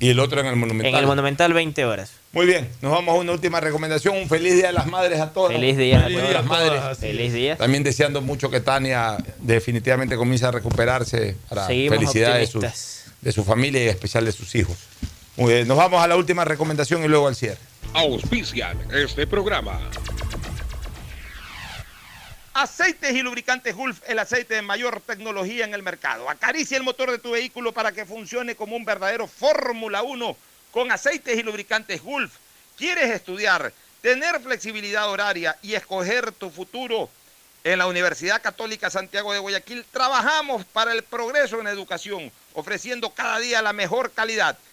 Y el otro en el Monumental. En el Monumental 20 horas. Muy bien, nos vamos a una última recomendación. Un feliz día de las madres a todas. Feliz día a todas. las madres. Feliz día. También deseando mucho que Tania definitivamente comience a recuperarse para Seguimos felicidad de su, de su familia y en especial de sus hijos. Muy bien, nos vamos a la última recomendación y luego al cierre. Auspician este programa. Aceites y lubricantes Gulf, el aceite de mayor tecnología en el mercado. Acaricia el motor de tu vehículo para que funcione como un verdadero Fórmula 1 con aceites y lubricantes Gulf. ¿Quieres estudiar, tener flexibilidad horaria y escoger tu futuro? En la Universidad Católica Santiago de Guayaquil trabajamos para el progreso en educación, ofreciendo cada día la mejor calidad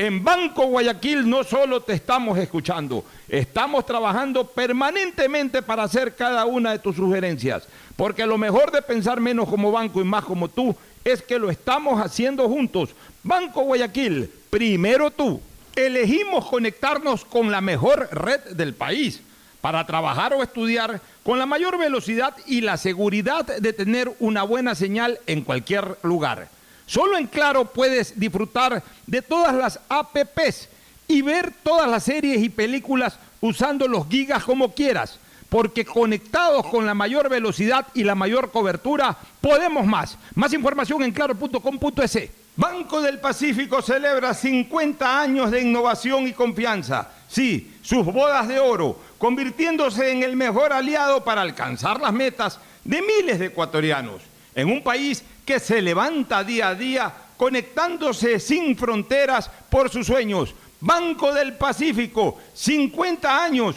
En Banco Guayaquil no solo te estamos escuchando, estamos trabajando permanentemente para hacer cada una de tus sugerencias, porque lo mejor de pensar menos como banco y más como tú es que lo estamos haciendo juntos. Banco Guayaquil, primero tú. Elegimos conectarnos con la mejor red del país para trabajar o estudiar con la mayor velocidad y la seguridad de tener una buena señal en cualquier lugar. Solo en Claro puedes disfrutar de todas las APPs y ver todas las series y películas usando los gigas como quieras, porque conectados con la mayor velocidad y la mayor cobertura, podemos más. Más información en claro.com.es. Banco del Pacífico celebra 50 años de innovación y confianza. Sí, sus bodas de oro, convirtiéndose en el mejor aliado para alcanzar las metas de miles de ecuatorianos. En un país que se levanta día a día conectándose sin fronteras por sus sueños. Banco del Pacífico, 50 años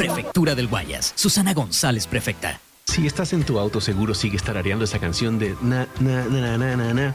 Prefectura del Guayas. Susana González, prefecta. Si estás en tu auto, seguro sigues tarareando esa canción de na, na, na, na, na, na,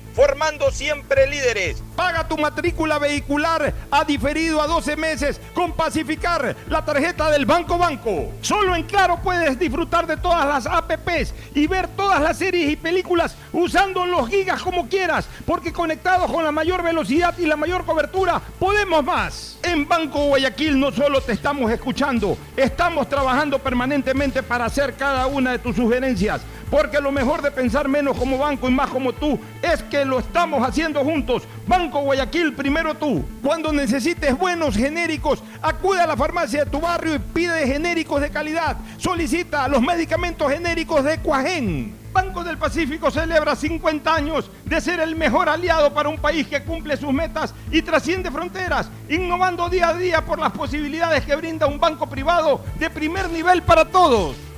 Formando siempre líderes. Paga tu matrícula vehicular a diferido a 12 meses con Pacificar, la tarjeta del Banco Banco. Solo en Claro puedes disfrutar de todas las APPs y ver todas las series y películas usando los gigas como quieras, porque conectados con la mayor velocidad y la mayor cobertura, podemos más. En Banco Guayaquil no solo te estamos escuchando, estamos trabajando permanentemente para hacer cada una de tus sugerencias. Porque lo mejor de pensar menos como banco y más como tú es que lo estamos haciendo juntos. Banco Guayaquil, primero tú. Cuando necesites buenos genéricos, acude a la farmacia de tu barrio y pide genéricos de calidad. Solicita los medicamentos genéricos de Cuajén. Banco del Pacífico celebra 50 años de ser el mejor aliado para un país que cumple sus metas y trasciende fronteras, innovando día a día por las posibilidades que brinda un banco privado de primer nivel para todos.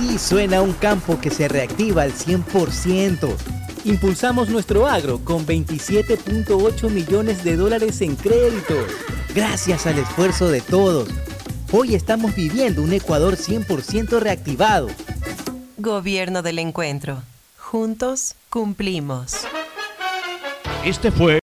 Así suena un campo que se reactiva al 100%. Impulsamos nuestro agro con 27.8 millones de dólares en créditos. Gracias al esfuerzo de todos. Hoy estamos viviendo un Ecuador 100% reactivado. Gobierno del Encuentro. Juntos cumplimos. Este fue